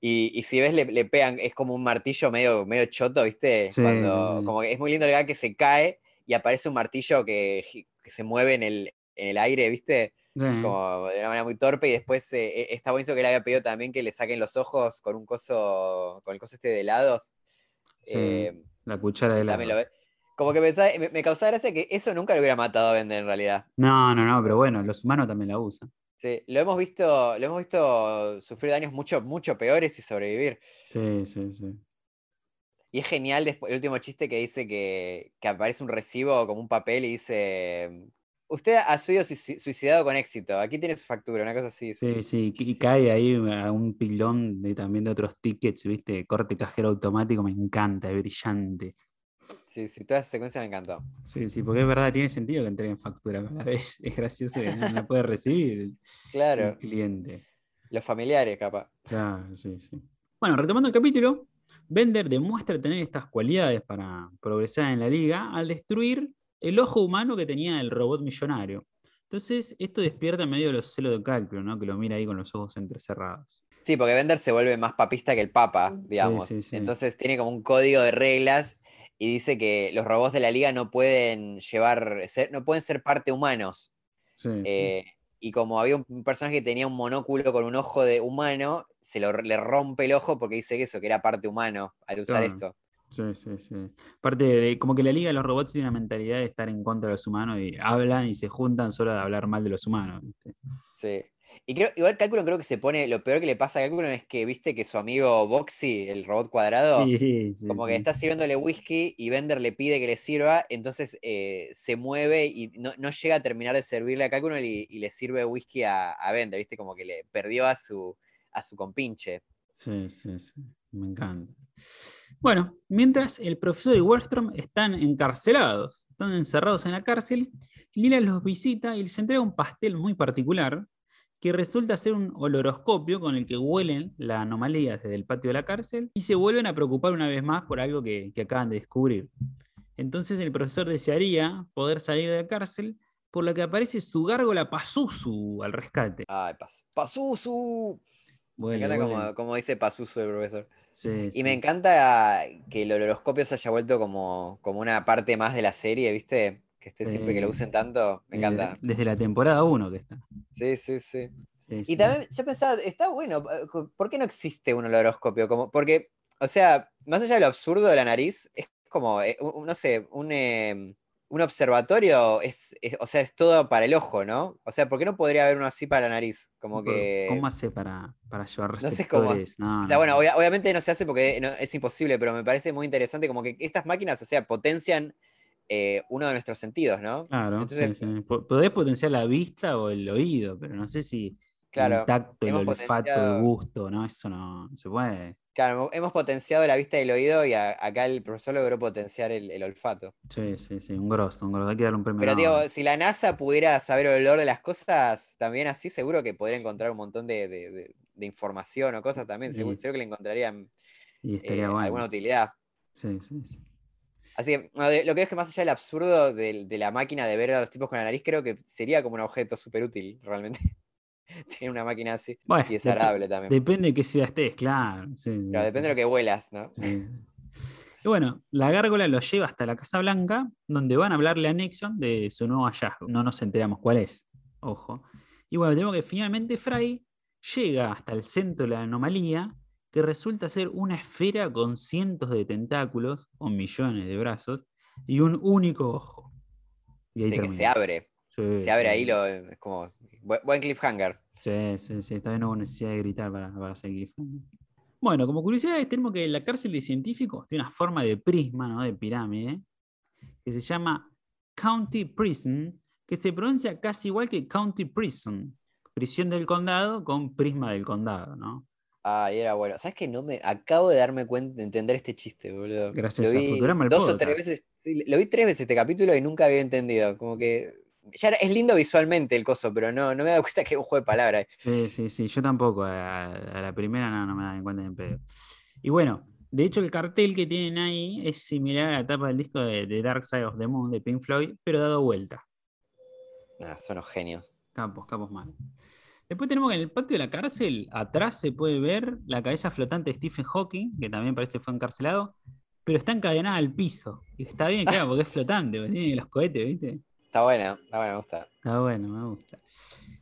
y, y si ves, le, le pegan, es como un martillo medio, medio choto, ¿viste? Sí, Cuando, como que es muy lindo el gag que se cae y aparece un martillo que, que se mueve en el, en el aire, ¿viste? Sí. Como de una manera muy torpe. Y después eh, eh, está buenísimo que le había pedido también que le saquen los ojos con un coso, con el coso este de helados. Sí, Eh, la cuchara de lo helado. Como que pensaba, me, me causaba gracia que eso nunca lo hubiera matado a Bender en realidad. No, no, no, pero bueno, los humanos también la usan. Sí, lo hemos visto, lo hemos visto sufrir daños mucho, mucho peores y sobrevivir. Sí, sí, sí. Y es genial después, el último chiste que dice que, que aparece un recibo como un papel y dice, usted ha sido sui- suicidado con éxito, aquí tiene su factura, una cosa así. Sí, sí, y cae ahí a un pilón de, también de otros tickets, ¿viste? Corte cajero automático, me encanta, es brillante. Sí, sí, toda esa secuencia me encantó. Sí, sí, porque es verdad, tiene sentido que entreguen factura vez. Es gracioso que no la puede recibir el- el Claro, cliente. los familiares, capaz. Claro, sí, sí. Bueno, retomando el capítulo, Bender demuestra tener estas cualidades para progresar en la liga al destruir el ojo humano que tenía el robot millonario. Entonces, esto despierta medio los celos de cálculo, ¿no? Que lo mira ahí con los ojos entrecerrados. Sí, porque Bender se vuelve más papista que el Papa, digamos. sí, sí. Entonces tiene como un código de reglas y dice que los robots de la liga no pueden llevar, ser- no pueden ser parte humanos. Eh, y como había un- un personaje que tenía un monóculo con un ojo de humano, se lo, le rompe el ojo porque dice que eso, que era parte humano al usar Claro. esto. Sí, sí, sí. Aparte, de, como que la Liga de los Robots tiene una mentalidad de estar en contra de los humanos y hablan y se juntan solo de hablar mal de los humanos. ¿viste? Sí. Y creo, igual Cálculo creo que se pone, lo peor que le pasa a Cálculo es que viste que su amigo Boxy, el robot cuadrado, Sí, sí, como que está sirviéndole whisky y Bender le pide que le sirva, entonces eh, se mueve y no, no llega a terminar de servirle a Cálculo y, y le sirve whisky a, a Bender, viste, como que le perdió a su, a su compinche. Sí, sí, sí. Me encanta. Bueno, mientras el profesor y Westrom están encarcelados, están encerrados en la cárcel, Lila los visita y les entrega un pastel muy particular que resulta ser un oloroscopio con el que huelen la anomalía desde el patio de la cárcel y se vuelven a preocupar una vez más por algo que, que acaban de descubrir. Entonces el profesor desearía poder salir de la cárcel, por lo que aparece su gárgola Pazuzu al rescate. Ay, Paz. Me encanta huele. como, como dice Pazuzu el profesor. Sí, Y me encanta que el horoscopio se haya vuelto como, como una parte más de la serie, ¿viste? que esté siempre que lo usen tanto, me encanta. Desde la temporada 1 que está. Sí, sí, sí. Y también yo pensaba, está bueno, eh, ¿por qué no existe un oloroscopio? Como, porque, o sea, más allá de lo absurdo de la nariz, es como, eh, no sé, un, eh, un observatorio es, es- o sea, es todo para el ojo, ¿no? O sea, ¿por qué no podría haber uno así para la nariz? Como que... ¿Cómo hace para, para llevar No sé cómo- receptores? No, O sea, no, bueno, no. obvia- obviamente no se hace porque no- es imposible, pero me parece muy interesante como que estas máquinas, o sea, potencian eh, uno de nuestros sentidos, ¿no? Claro, Entonces- sí, sí. Po- Podés potenciar la vista o el oído, pero no sé si Claro, el tacto, el olfato, el gusto, ¿no? Eso no, no se puede. Claro, hemos potenciado la vista y el oído y a- acá el profesor logró potenciar el, el olfato. Sí, sí, sí, un grosso, un grosso. Hay que darle un premio. Pero digo, si la NASA pudiera saber el olor de las cosas, también así seguro que podría encontrar un montón de, de- de- de información o cosas también. Seguro, Sí. seguro que le encontrarían y eh, bueno. alguna utilidad. Sí, sí, sí. Así que lo que es que más allá del absurdo de, la máquina de ver a los tipos con la nariz, creo que sería como un objeto súper útil, realmente. Tiene una máquina así. Bueno, Y es agradable también. Depende de qué ciudad estés, claro. sí, sí, Claro, depende de lo que vuelas, ¿no? Sí. Y bueno, la gárgola lo lleva hasta la Casa Blanca, donde van a hablarle a Nixon de su nuevo hallazgo. No nos enteramos cuál es, ojo. Y bueno, tenemos que finalmente Fry llega hasta el centro de la anomalía, que resulta ser una esfera con cientos de tentáculos o millones de brazos y un único ojo. Y ahí que se abre. Sí, Se abre ahí, lo, es como. bu- Buen cliffhanger. Sí, sí, sí. También no hubo necesidad de gritar para, para seguir. Bueno, como curiosidades, tenemos que la cárcel de científicos tiene una forma de prisma, ¿no? De pirámide, que se llama County Prison, que se pronuncia casi igual que County Prison, prisión del condado con prisma del condado, ¿no? Ah, y era bueno. ¿Sabes que no me acabo de darme cuenta de entender este chiste, boludo? Gracias lo a vi Futurama, el dos o tres veces. lo vi tres veces este capítulo y nunca había entendido. Como que. Ya es lindo visualmente el coso, pero no, no me he dado cuenta que es un juego de palabras. Sí, sí, sí. Yo tampoco. A, a la primera no, no me en cuenta ni en pedo. Y bueno, de hecho, el cartel que tienen ahí es similar a la tapa del disco de, de Dark Side of the Moon de Pink Floyd, pero dado vuelta. Ah, son los genios. Capos, capos mal. Después tenemos que en el patio de la cárcel, atrás se puede ver la cabeza flotante de Stephen Hawking, que también parece que fue encarcelado, pero está encadenada al piso. Y está bien, claro, porque es flotante, porque tiene los cohetes, ¿viste? Está buena, está buena, me gusta. Está bueno, me gusta.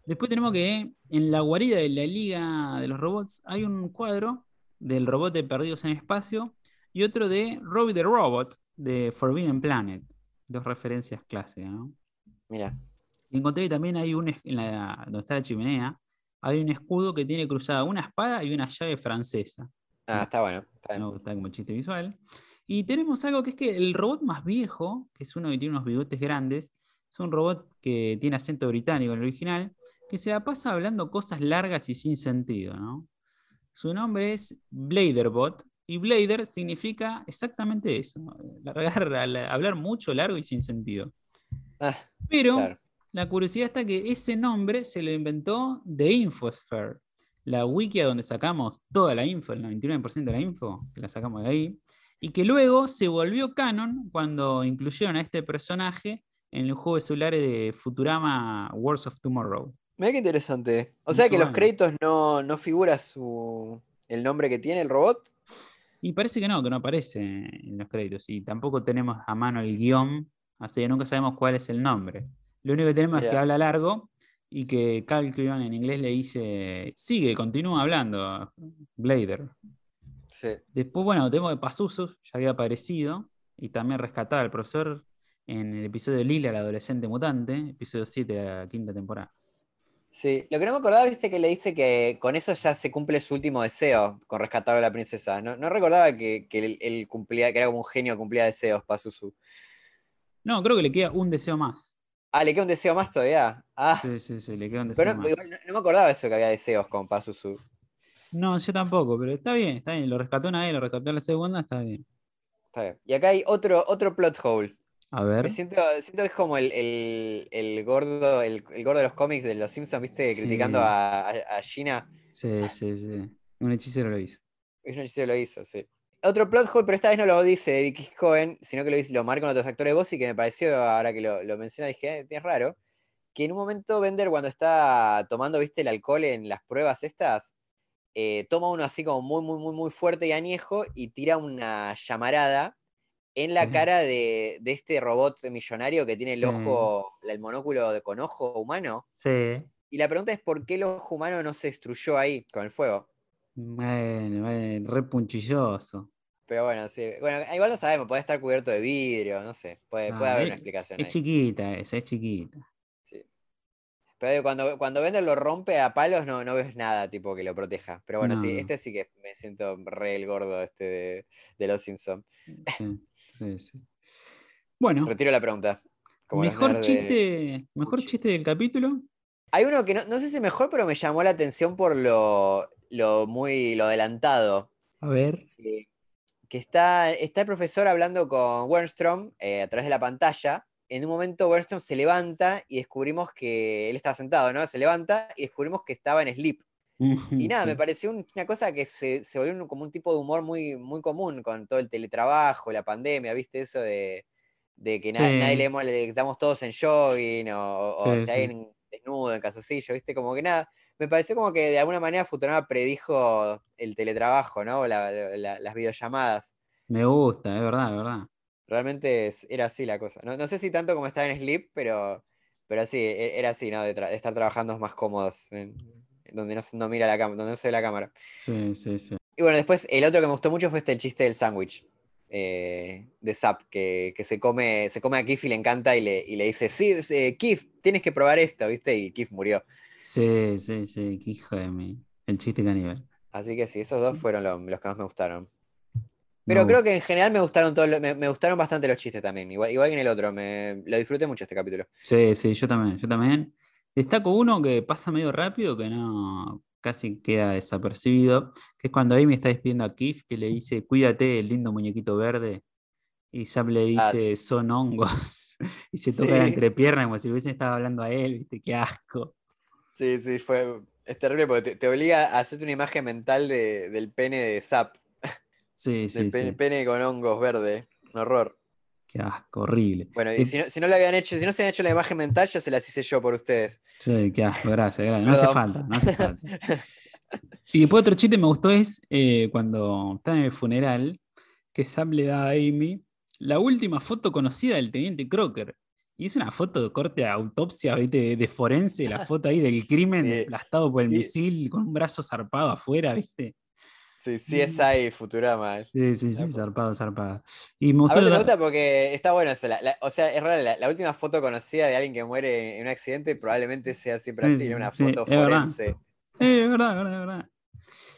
Después tenemos que en la guarida de la Liga de los Robots hay un cuadro del robot de Perdidos en Espacio y otro de Robbie the Robot de Forbidden Planet. Dos referencias clásicas, ¿no? Mira. Y encontré que también hay un, en la, donde está la chimenea, hay un escudo que tiene cruzada una espada y una llave francesa. Ah, está bueno. Está bien. ¿no? Está como chiste visual. Y tenemos algo que es que el robot más viejo, que es uno que tiene unos bigotes grandes, es un robot que tiene acento británico en el original, que se la pasa hablando cosas largas y sin sentido, ¿no? Su nombre es Bladerbot, y Blader significa exactamente eso. Largar- hablar mucho, largo y sin sentido. Ah, Pero claro. la curiosidad está que ese nombre se lo inventó The Infosphere, la wiki donde sacamos toda la info, el 99% de la info, que la sacamos de ahí, y que luego se volvió canon cuando incluyeron a este personaje en el juego de celulares de Futurama Wars of Tomorrow. Mira qué interesante. O sea que los créditos no, no figura su el nombre que tiene el robot. Y parece que no, que no aparece en los créditos, y tampoco tenemos a mano el guion, así que nunca sabemos cuál es el nombre. Lo único que tenemos es que habla largo y que Calculon en inglés le dice, sigue, continúa hablando, Blader. Sí. Después, bueno, tenemos de Pazuzu, ya había aparecido, y también rescataba al profesor en el episodio Lila, la adolescente mutante, episodio 7 de la quinta temporada. Sí, lo que no me acordaba, viste, que le dice que con eso ya se cumple su último deseo, con rescatar a la princesa. No, no recordaba que, que él, él cumplía, que era como un genio, cumplía deseos, Pazuzu. No, creo que le queda un deseo más. Ah, ¿le queda un deseo más todavía? Ah, Sí, sí, sí, le queda un deseo pero no, más. igual no- no me acordaba eso que había deseos con Pazuzu. No, yo tampoco, pero está bien, está bien. Lo rescató una vez, lo rescató la segunda, está bien. Está bien. Y acá hay otro, otro plot hole. A ver. Me siento, siento que es como el, el- el gordo, el, el gordo de los cómics de los Simpsons, ¿viste? Sí. Criticando a, a, Gina. Sí, sí, sí. Un hechicero lo hizo. Un hechicero lo hizo, sí. Otro plot hole, pero esta vez no lo dice Vicky Cohen, sino que lo, dice, lo marcan otros actores de voz y que me pareció, ahora que lo, lo menciona, dije, "Eh, es raro. Que en un momento Bender, cuando está tomando, viste, el alcohol en las pruebas estas, eh, toma uno así como muy, muy, muy, muy fuerte y añejo y tira una llamarada en la cara de, de este robot millonario que tiene el Sí. ojo, el monóculo de, con ojo humano. Sí. Y la pregunta es por qué el ojo humano no se destruyó ahí con el fuego. Bueno, bueno, re punchilloso. Pero bueno, sí. Bueno, igual no sabemos, puede estar cubierto de vidrio, no sé. Puede, puede Ah, haber es- una explicación Es ahí. chiquita esa, es chiquita. sí. Pero digo, cuando, cuando Bender lo rompe a palos no, no ves nada tipo que lo proteja. Pero bueno, sí, este sí que me siento re el gordo este de, de los Simpsons. Sí, sí, sí. Bueno, Retiro la pregunta. Como mejor de- chiste, mejor chiste del capítulo. Hay uno que no, no sé si mejor, pero me llamó la atención por lo, lo muy lo adelantado. A ver. eh, que está, está el profesor hablando con Wernstrom eh, a través de la pantalla. En un momento Wernstrom se levanta y descubrimos que él estaba sentado, ¿no? Se levanta y descubrimos que estaba en sleep. Y nada, me pareció un- una cosa que se, se volvió como un tipo de humor muy, muy común con todo el teletrabajo, la pandemia, ¿viste? Eso de, de que na- Sí. nadie leemos, le- estamos todos en jogging o, o Sí, si alguien desnudo en calzoncillo, ¿viste? Como que nada. Me pareció como que de alguna manera Futurama predijo el teletrabajo, ¿no? La- la- las videollamadas. Me gusta, es verdad, es verdad. Realmente es- era así la cosa. No, no sé si tanto como estaba en Sleep, pero, pero sí, e- era así, ¿no? De, tra- de estar trabajando más cómodos, en- donde no, mira la cámara, donde no se ve la cámara. Sí, sí, sí. Y bueno, después el otro que me gustó mucho fue este el chiste del sándwich eh, de Zap, que, que se come, se come a Kif y le encanta y le, y le dice, sí, eh, Kif, tienes que probar esto, ¿viste? Y Kif murió. Sí, sí, sí, qué hijo de mí. El chiste caníbal. Así que sí, esos dos fueron lo- los que más me gustaron. Pero creo que en general me gustaron todos, me, me gustaron bastante los chistes también, igual, igual que en el otro, me, lo disfruté mucho este capítulo. Sí, sí, yo también, yo también. Destaco uno que pasa medio rápido, que no casi queda desapercibido, que es cuando Amy está despidiendo a Keith, que le dice, cuídate, el lindo muñequito verde. Y Sam le Ah, dice, son hongos. Y se toca la Sí. entrepierna como si hubiesen estado hablando a él, ¿viste? Qué asco. Sí, sí, fue, es terrible porque te, te obliga a hacerte una imagen mental de- del pene de Zap, Sí, del sí, pene, sí. pene con hongos verde, un horror. Qué asco, horrible. Bueno, Y- y si no, si no le habían hecho, si no se habían hecho la imagen mental, ya se las hice yo por ustedes. Sí, qué asco, gracias, gracias. No hace falta, no hace falta. Y después otro chiste me gustó es eh, cuando están en el funeral, que Sam le da a Amy la última foto conocida del teniente Crocker. Y es una foto de corte a autopsia, ¿viste? De, de forense, la foto ahí del crimen aplastado por el sí. misil con un brazo zarpado afuera, ¿viste? Sí, sí es ahí Futurama. Sí, sí, sí, zarpado, zarpado. Y me A ver, me la- gusta porque está bueno eso. la- la- o sea, es raro, la, última foto conocida de alguien que muere en un accidente probablemente sea siempre Sí, así, sí, una sí, foto es verdad. forense. Es verdad, es verdad, es verdad.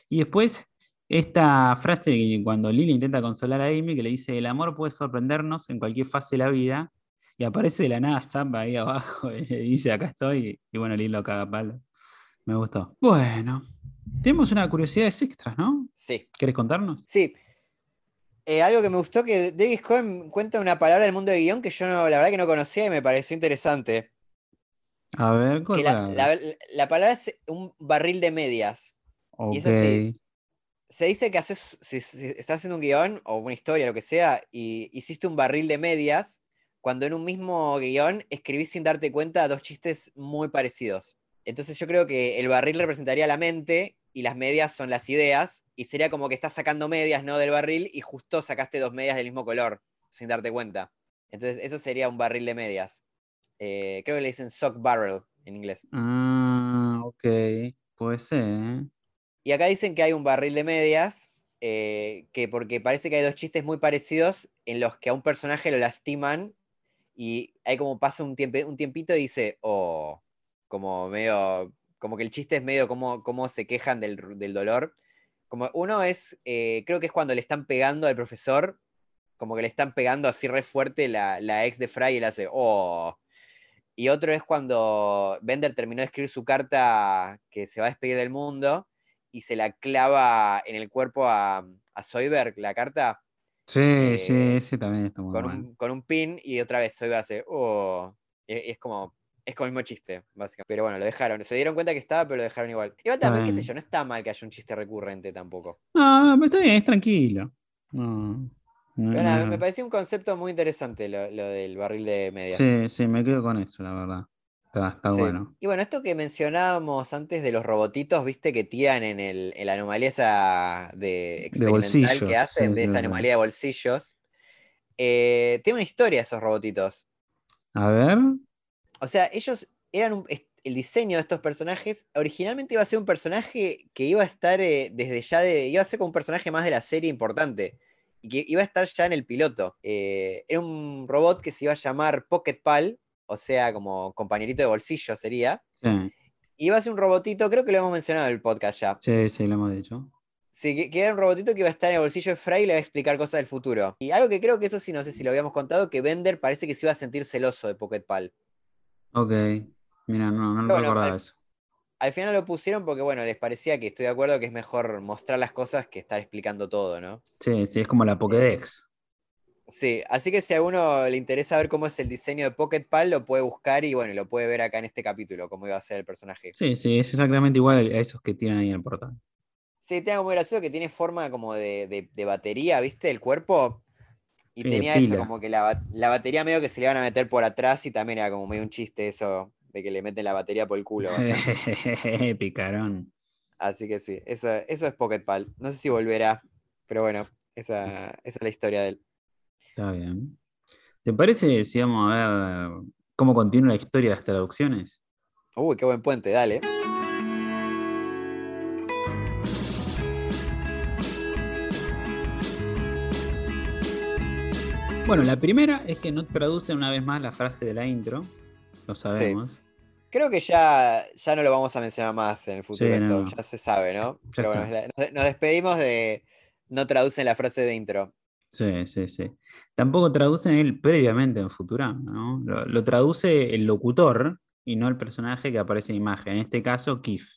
Y después, esta frase que cuando Lily intenta consolar a Amy, que le dice, el amor puede sorprendernos en cualquier fase de la vida, y aparece de la nada Sam ahí abajo, y le dice, acá estoy, y bueno, Lily lo caga palo. Me gustó. Bueno, tenemos una curiosidades extras, ¿no? Sí, ¿Querés contarnos? sí. Eh, algo que me gustó que David Cohen cuenta una palabra del mundo de guion que yo no, la verdad que no conocía y me pareció interesante. A ver, ¿cuál Que la, palabra? la- la palabra es un barril de medias. y es así. Se dice que haces, si, si estás haciendo un guion o una historia, lo que sea, y hiciste un barril de medias, cuando en un mismo guion escribís sin darte cuenta dos chistes muy parecidos. Entonces yo creo que el barril representaría la mente y las medias son las ideas, y sería como que estás sacando medias, ¿no? Del barril y justo sacaste dos medias del mismo color, sin darte cuenta. Entonces eso sería un barril de medias. Eh, creo que le dicen sock barrel en inglés. Ah, ok. Puede ser, ¿eh? Y acá dicen que hay un barril de medias, eh, que porque parece que hay dos chistes muy parecidos en los que a un personaje lo lastiman y hay como pasa un, un tiempito y dice, oh, como medio, como que el chiste es medio como, como se quejan del, del dolor. Como uno es, eh, creo que es cuando le están pegando al profesor, como que le están pegando así re fuerte la, la ex de Fry y él hace, oh. Y otro es cuando Bender terminó de escribir su carta que se va a despedir del mundo y se la clava en el cuerpo a, a Soyberg, la carta, Sí, sí, Eh, ese también está muy con, bueno. un, con un pin y otra vez Soyberg hace, oh. Y, y es como, es como el mismo chiste, básicamente. Pero bueno, lo dejaron. Se dieron cuenta que estaba, pero lo dejaron igual. Igual también, qué sé yo, no está mal que haya un chiste recurrente tampoco. No, pero está bien, es tranquilo. No, no- Pero nada, no- me pareció un concepto muy interesante lo, lo del barril de medias. Sí, sí, me quedo con eso, la verdad. Está, está Sí. bueno. Y bueno, esto que mencionábamos antes de los robotitos, viste, que tiran en, el, en la anomalía esa de experimental que hacen, sí, de sí, esa anomalía de bolsillos. Eh, tiene una historia esos robotitos. A ver. O sea, ellos eran un- el diseño de estos personajes. Originalmente iba a ser un personaje que iba a estar eh, desde ya de. iba a ser como un personaje más de la serie importante. Y que iba a estar ya en el piloto. Eh, era un robot que se iba a llamar Pocket Pal, o sea, como compañerito de bolsillo sería. Sí, Y iba a ser un robotito, creo que lo hemos mencionado en el podcast ya. sí, sí, lo hemos dicho. Sí, que, que era un robotito que iba a estar en el bolsillo de Fry y le va a explicar cosas del futuro. Y algo que creo que eso sí, no sé si lo habíamos contado, que Bender parece que se iba a sentir celoso de Pocket Pal. Ok. Mira, no, no Bueno, recordaba al- eso. Al final lo pusieron porque, bueno, les parecía que estoy de acuerdo que es mejor mostrar las cosas que estar explicando todo, ¿no? Sí, sí, es como la Pokédex. Sí, así que si a alguno le interesa ver cómo es el diseño de Pocket Pal, lo puede buscar y, bueno, lo puede ver acá en este capítulo, cómo iba a ser el personaje. Sí, sí, es exactamente igual a esos que tienen ahí en el portal. Sí, tiene algo muy gracioso que tiene forma como de, de- de batería, ¿viste? El cuerpo. Y tenía eso, como que la, la batería medio que se le iban a meter por atrás y también era como medio un chiste eso de que le meten la batería por el culo. Picarón. Así que sí, eso, eso es Pocket Pal. No sé si volverá, pero bueno, esa, esa es la historia de él. Está bien. ¿Te parece si vamos a ver cómo continúa la historia de las traducciones? Uy, qué buen puente, dale. Bueno, la primera es que no traduce una vez más la frase de la intro. Lo sabemos. Creo que ya, ya no lo vamos a mencionar más en el futuro, Sí, esto no. ya se sabe, ¿no? Ya Pero bueno, nos, nos despedimos de no traducen la frase de intro. Sí, sí, sí. Tampoco traducen él previamente en Futurama, ¿no? Lo, lo traduce el locutor y no el personaje que aparece en imagen. En este caso, Kif.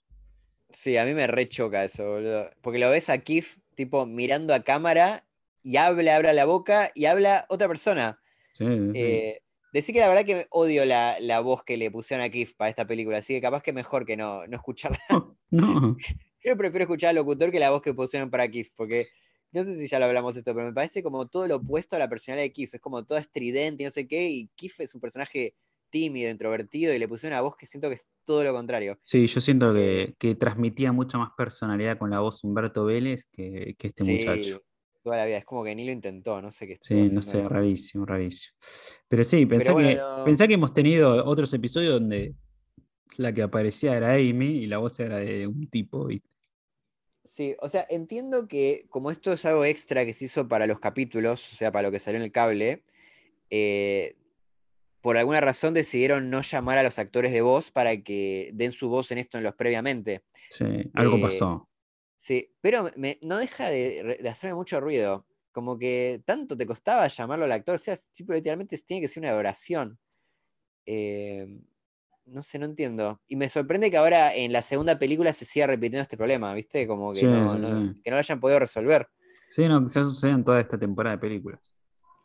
Sí, a mí me rechoca eso, boludo. Porque lo ves a Kif, tipo, mirando a cámara y habla, abre la boca y habla otra persona. Sí, sí, sí. Eh, decí que la verdad que odio la, la voz que le pusieron a Kif para esta película, así que capaz que mejor que no, no escucharla. No, Yo prefiero escuchar al locutor que la voz que pusieron para Kif, porque no sé si ya lo hablamos esto, pero me parece como todo lo opuesto a la personalidad de Kif. Es como toda estridente y no sé qué, y Kif es un personaje tímido, introvertido, y le pusieron una voz que siento que es todo lo contrario. sí, yo siento que, que transmitía mucha más personalidad con la voz Humberto Vélez que, que este sí, muchacho. Toda la vida, es como que ni lo intentó, no sé qué Sí, no sé, rarísimo, rarísimo. Pero sí, pensá, bueno, que, no- pensá que hemos tenido otros episodios donde la que aparecía era Amy y la voz era de un tipo. ¿viste? Sí, o sea, entiendo que como esto es algo extra que se hizo para los capítulos, o sea, para lo que salió en el cable, eh, por alguna razón decidieron no llamar a los actores de voz para que den su voz en esto en los previamente. Sí, algo Eh, pasó. Sí, pero me- no deja de, hacerme mucho ruido. Como que tanto te costaba llamarlo al actor, o sea, tipo, literalmente tiene que ser una oración. Eh, no sé, no entiendo. Y me sorprende que ahora en la segunda película se siga repitiendo este problema, ¿viste? Como que, Sí, no, sí, no- sí. que no lo hayan podido resolver. Sí, no, quizás sucede en toda esta temporada de películas.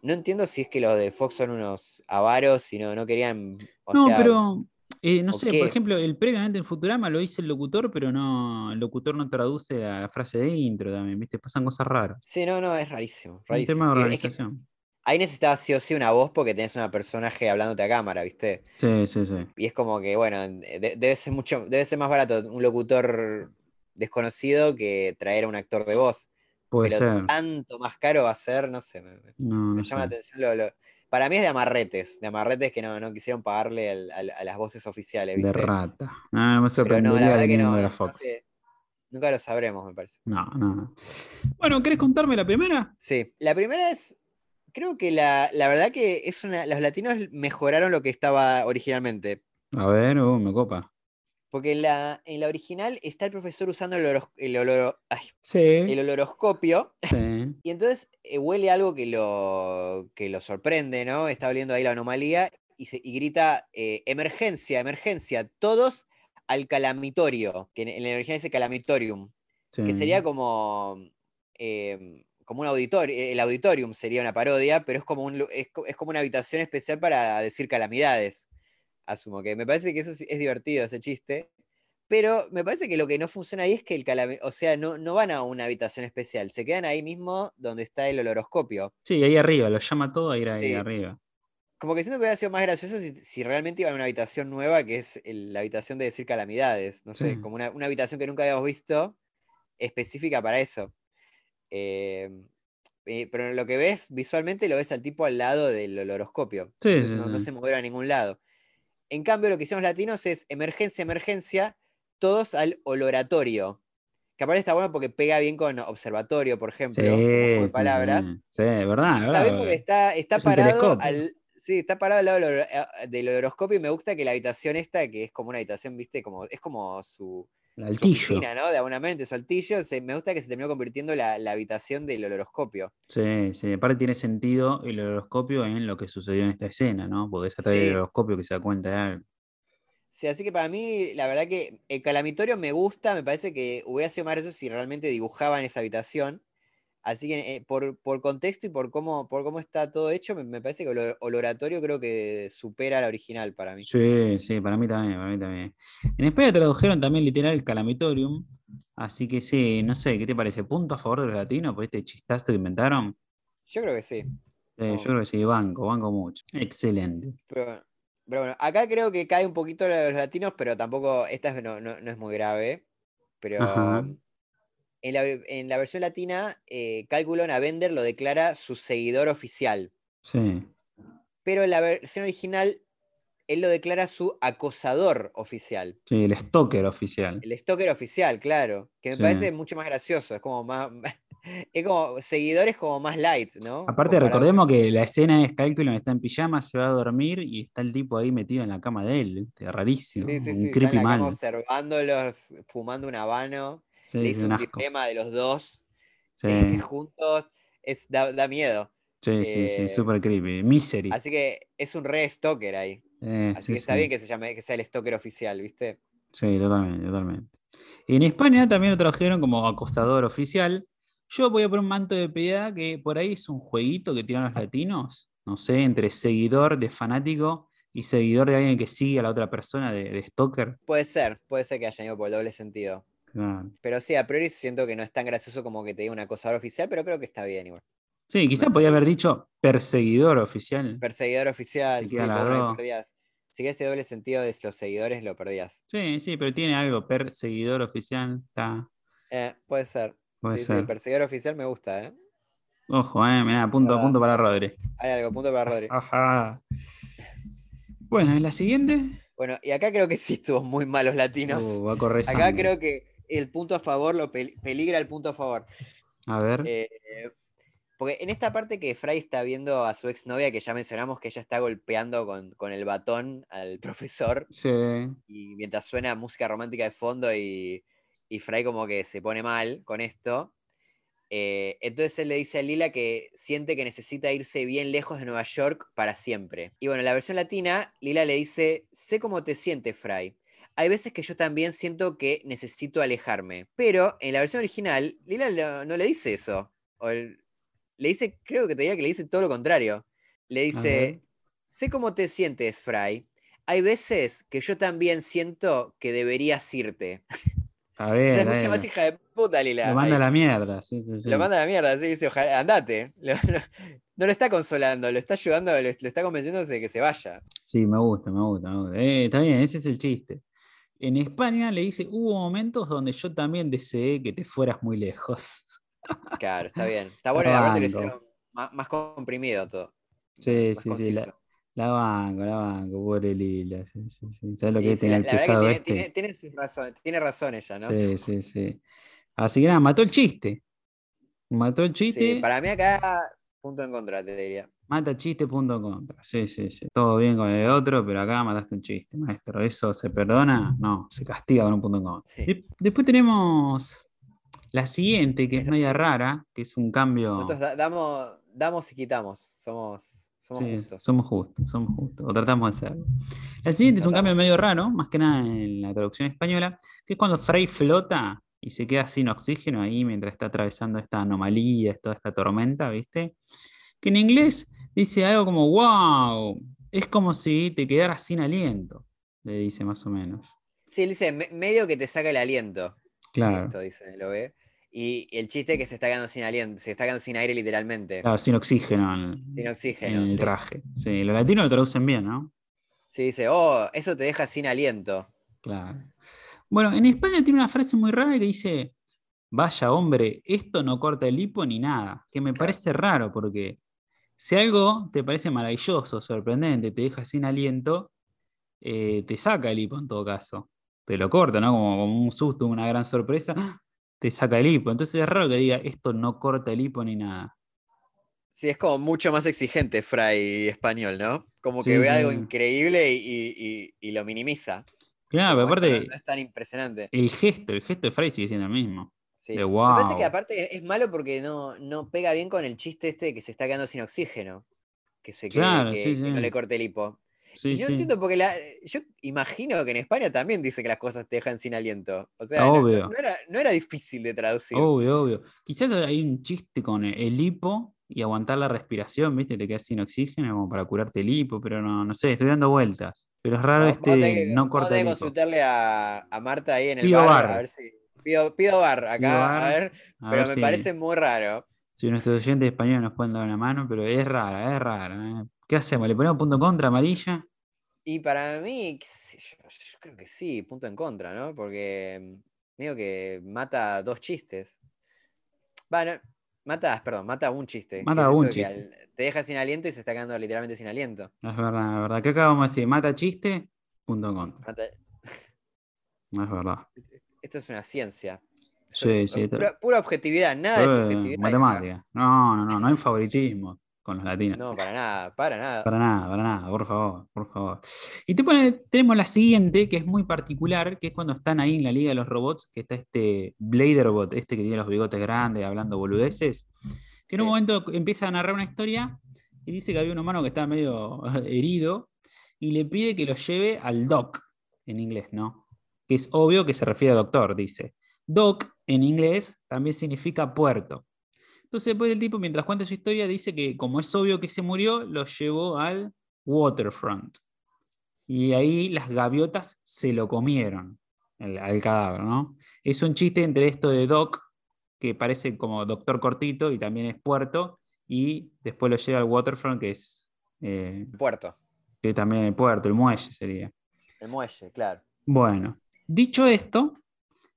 No entiendo si es que los de Fox son unos avaros y no, no querían. o no, sea, pero eh, no ¿o sé, qué? por ejemplo, el previamente en Futurama lo hizo el locutor, pero no, el locutor no traduce la frase de intro también, ¿viste? Pasan cosas raras. Sí, no, no, es rarísimo. Rarísimo. tema de Y es que organización. ahí necesitabas sí o sí una voz porque tenés una personaje hablándote a cámara, ¿viste? Sí, sí, sí. Y es como que, bueno, de- debe ser mucho, debe ser más barato un locutor desconocido que traer a un actor de voz. Puede pero ser. tanto más caro va a ser, no sé, me, No, me no llama la atención. lo- lo- Para mí es de amarretes, de amarretes que no, no quisieron pagarle al- al- a las voces oficiales, De rata. No, no me no, sorprendería verdad que no, de la no Fox. sé. Nunca lo sabremos, me parece. No, no, no. Bueno, ¿querés contarme la primera? Sí, la primera es, creo que la, la verdad que es una, los latinos mejoraron lo que estaba originalmente. A ver, uh, me copa. Porque en la, en la original está el profesor usando el, el, ay, Sí. el oloroscopio sí. y entonces eh, huele algo que lo, que lo sorprende, ¿no? Está oliendo ahí la anomalía y, se- y grita, eh, emergencia, emergencia, todos al calamitorio, que en, en la original dice calamitorium, que sería como, eh, como un auditorio, el auditorium sería una parodia, pero es como, un, es, es como una habitación especial para decir calamidades. Asumo que me parece que eso es divertido, ese chiste. Pero me parece que lo que no funciona ahí es que el calami- o sea, no, no van a una habitación especial, se quedan ahí mismo donde está el oloroscopio. Sí, ahí arriba, lo llama todo a ir ahí Sí. arriba. Como que siento que hubiera sido más gracioso si, si realmente iban a una habitación nueva, que es el- la habitación de decir calamidades. No sé, Sí. como una, una habitación que nunca habíamos visto específica para eso. Eh, eh, pero lo que ves visualmente lo ves al tipo al lado del oloroscopio. Sí, Entonces no, se movieron a ningún lado. En cambio, lo que hicieron los latinos es emergencia, emergencia, todos al oloratorio. Que aparte está bueno porque pega bien con observatorio, por ejemplo, como de sí, palabras. sí. Verdad, Está verdad. bien porque está, está Es parado al. Sí, está parado al lado del, eh, del oloroscopio y me gusta que la habitación esta, que es como una habitación, viste, como, es como su, El su altillo. oficina, ¿no? De alguna manera, su altillo, se- me gusta que se terminó convirtiendo la, la habitación del oloroscopio. Sí, sí. Aparte tiene sentido el horoscopio en lo que sucedió en esta escena, ¿no? Porque es a través Sí. del horoscopio que se da cuenta de. Sí, así que para mí, la verdad que el calamitorio me gusta, me parece que hubiera sido más gracioso si realmente dibujaban esa habitación. Así que eh, por, por contexto y por cómo, por cómo está todo hecho, me, me parece que el oloratorio creo que supera la original para mí. Sí, sí, para mí también, para mí también. En España tradujeron también literal el calamitorium, así que sí, no sé, ¿qué te parece? ¿Punto a favor de los latinos por este chistazo que inventaron? Yo creo que sí. Sí, No. Yo creo que sí, banco, banco mucho. Excelente. Pero, pero bueno, acá creo que cae un poquito los latinos, pero tampoco, esta es- no, no- no es muy grave. Pero Ajá. En la, en la versión latina, eh, Cálculo Navender lo declara su seguidor oficial. Sí, Pero en la versión original, él lo declara su acosador oficial. sí, el stalker oficial. El stalker oficial, claro. Que me Sí. parece mucho más gracioso. Es como más. Es como seguidores como más light, ¿no? Aparte, Comparado recordemos que la escena es Cálculo está en pijama, se va a dormir y está el tipo ahí metido en la cama de él. ¿viste? Rarísimo. Sí, sí, un sí. Está creepy en la cama observándolos, fumando un habano. Sí, le sí, hizo un dilema de los dos eh, juntos. Es, da, da miedo. sí, sí, sí, eh, súper creepy. Misery. Así que es un re stalker ahí. Eh, Así sí, que está sí. bien que se llame, que sea el stalker oficial, ¿viste? Sí, totalmente, totalmente. Y en España también lo trajeron como acosador oficial. Yo voy a poner un manto de piedad que por ahí es un jueguito que tiran los latinos, no sé, entre seguidor de fanático y seguidor de alguien que sigue a la otra persona de, de stalker. Puede ser, puede ser que haya ido por el doble sentido. Claro. Pero sí, a priori siento que no es tan gracioso como que te diga un acosador oficial, pero creo que está bien igual. Sí, quizá No, podía haber dicho perseguidor oficial. Perseguidor oficial, sí, dos. perdías. Si ese doble sentido de los seguidores, lo perdías. Sí, sí, pero tiene algo, perseguidor oficial. Está. Eh, puede ser. Puede sí, sí, ser. perseguidor oficial me gusta, ¿eh? Ojo, eh, mirá, punto punto para Rodri. Hay algo, punto para Rodri. Ajá. Bueno, ¿y la siguiente? Bueno, y acá creo que sí estuvo muy mal los latinos. Uh, va a correr acá sangre. creo que el punto a favor lo pel- peligra el punto a favor. A ver. Eh, porque en esta parte que Fry está viendo a su exnovia, que ya mencionamos que ella está golpeando con, con el batón al profesor, sí. y mientras suena música romántica de fondo y, y Fry como que se pone mal con esto, eh, entonces él le dice a Lila que siente que necesita irse bien lejos de Nueva York para siempre. Y bueno, en la versión latina, Lila le dice, sé cómo te sientes, Fry. Hay veces que yo también siento que necesito alejarme. Pero en la versión original, Lila lo- no le dice eso. O el- le dice, creo que te diría que le dice todo lo contrario. Le dice, sé cómo te sientes, Fry. Hay veces que yo también siento que deberías irte. A O ver. sea, es mucho más hija de puta, Lila. Lo manda a la mierda. Sí, sí, sí. Lo manda a la mierda, así dice, ojalá, andate. Lo- no lo está consolando, lo está ayudando, lo, lo está convenciendo de que se vaya. Sí, me gusta, me gusta, me gusta. Eh, está bien, ese es el chiste. En España le dice, hubo momentos donde yo también deseé que te fueras muy lejos. Claro, está bien. Está bueno lo banco. hicieron más, más comprimido todo. Sí, Más sí, sí. La, la banco, la banco, pobre Lila. Sí, sí, sí. ¿Sabes lo que es la, tener la el verdad pesado que este? tiene, tiene, tiene razones, tiene razón ella, ¿no? Sí, sí, sí. Así que nada, mató el chiste. Mató el chiste. Sí, para mí acá, punto en contra, te diría. Mata chiste, punto en contra. Sí, sí, sí. Todo bien con el otro, pero acá mataste un chiste, maestro. ¿Eso se perdona? No, se castiga con un punto en contra. Sí. De- Después tenemos la siguiente, que es media rara, que es un cambio. Nosotros da- damos, damos y quitamos. Somos, somos Sí, justos. somos justos, somos justos, o tratamos de serlo. La siguiente es un cambio medio raro, más que nada en la traducción española, que es cuando Frey flota y se queda sin oxígeno ahí mientras está atravesando esta anomalía, toda esta tormenta, ¿viste? Que en inglés dice algo como, wow, es como si te quedaras sin aliento, le dice más o menos. Sí, él dice, "Me- medio que te saca el aliento. Claro, Esto dice, lo ve. Y el chiste es que se está quedando sin aliento, se está quedando sin aire literalmente. claro, sin oxígeno en, Sin en oxígeno. el sí. traje. Sí, los latinos lo traducen bien, ¿no? Sí, dice, oh, eso te deja sin aliento. Claro. Bueno, en España tiene una frase muy rara que dice, vaya hombre, esto no corta el hipo ni nada, que me parece raro porque si algo te parece maravilloso, sorprendente, te deja sin aliento, eh, te saca el hipo en todo caso. Te lo corta, ¿no? Como, como un susto, una gran sorpresa, te saca el hipo. Entonces es raro que diga esto no corta el hipo ni nada. Sí, es como mucho más exigente Fray español, ¿no? Como que Sí, ve sí. algo increíble y, y- y lo minimiza. Claro, pero aparte, no, es tan impresionante. el gesto, el gesto de Fry sigue siendo el mismo. Sí. de Me parece que wow. aparte es- malo porque no, no pega bien con el chiste este de que se está quedando sin oxígeno. Que se Claro, que- sí, que sí. no le corte el hipo. Sí, y yo entiendo porque la, yo imagino que en España también dice que las cosas te dejan sin aliento. O sea, no, Obvio. no era, no era difícil de traducir. Obvio, obvio. Quizás hay un chiste con el- hipo y aguantar la respiración, ¿viste? Te quedas sin oxígeno como para curarte el hipo, pero no, no sé, estoy dando vueltas. Pero es raro este no vamos a consultarle a, a Marta ahí en el bar, bar. a ver si. Pido, pido bar acá, Pido bar, a ver, A pero ver me si, parece muy raro. si nuestros oyentes españoles nos pueden dar una mano, pero es rara, es rara. ¿eh? ¿Qué hacemos? ¿Le ponemos punto contra amarilla? Y para mí, yo, yo creo que sí, punto en contra, ¿no? Porque medio que mata dos chistes. Bueno, mata, perdón, mata un chiste. Mata un chiste. al- te deja sin aliento y se está quedando literalmente sin aliento. Es verdad, es verdad. ¿Qué acabamos de decir? ¿Mata chiste? Punto contra. Mata- No es verdad. Esto es una ciencia. Sí, sí, Pura, pura objetividad, nada de subjetividad. matemática. No, no, no, no hay favoritismo con los latinos. No, para nada, para nada. Para nada, para nada, por favor, por favor. Y te tenemos la siguiente, que es muy particular, que es cuando están ahí en la Liga de los Robots, que está este Bladerbot, este que tiene los bigotes grandes, hablando boludeces, que en un momento empieza a narrar una historia y dice que había un humano que estaba medio herido y le pide que lo lleve al doc, en inglés, ¿no? Que es obvio que se refiere a doctor, dice. Doc, en inglés, también significa puerto. Entonces, después el tipo, mientras cuenta su historia, dice que como es obvio que se murió, lo llevó al waterfront. Y ahí las gaviotas se lo comieron, el- al cadáver, ¿no? Es un chiste entre esto de Doc, que parece como doctor cortito y también es puerto, y después lo lleva al waterfront, que es eh, Puerto, que también el puerto, el muelle sería. el muelle, claro. Bueno, dicho esto,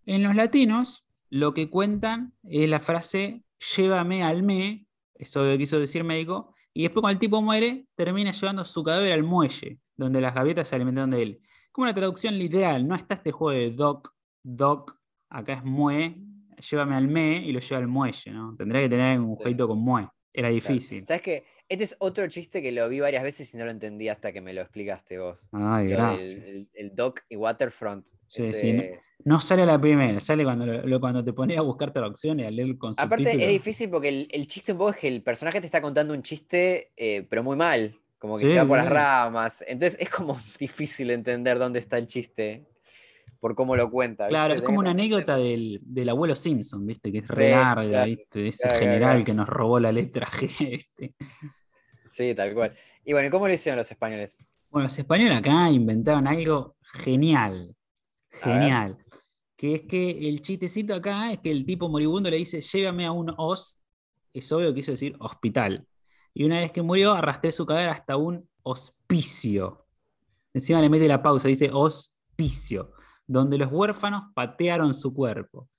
en los latinos lo que cuentan es la frase llévame al me, eso que quiso decir médico, y después cuando el tipo muere, termina llevando su cadáver al muelle, donde las gaviotas se alimentaron de él. Como una traducción literal, no está este juego de doc, doc, acá es mue, llévame al me y lo lleva al muelle, ¿no? Tendría que tener un jueguito con mue, era difícil. ¿Sabes qué? Este es otro chiste que lo vi varias veces y no lo entendí hasta que me lo explicaste vos. Ay, Lo del- gracias. el, el Doc y Waterfront. Sí, ese- sí, No sale a la primera, sale cuando, lo- cuando te pones a buscar traducciones, a leer con Aparte es difícil porque el, el chiste un poco es que el personaje te está contando un chiste, eh, pero muy mal. Como que Sí, se va por las ramas. Entonces es como difícil entender dónde está el chiste por cómo lo cuenta. Claro, ¿viste? es como una anécdota del, del abuelo Simpson, ¿viste? Que es Sí, re larga, claro, ¿viste? De ese claro, general claro. que nos robó la letra G. ¿viste? Sí, tal cual. Y bueno, ¿y ¿cómo lo hicieron los españoles? Bueno, los españoles acá inventaron algo genial. Genial. Que es que el chistecito acá es que el tipo moribundo le dice, llévame a un os. Es obvio que quiso decir hospital. Y una vez que murió, arrastré su cadáver hasta un hospicio. Encima le mete la pausa, dice hospicio, donde los huérfanos patearon su cuerpo.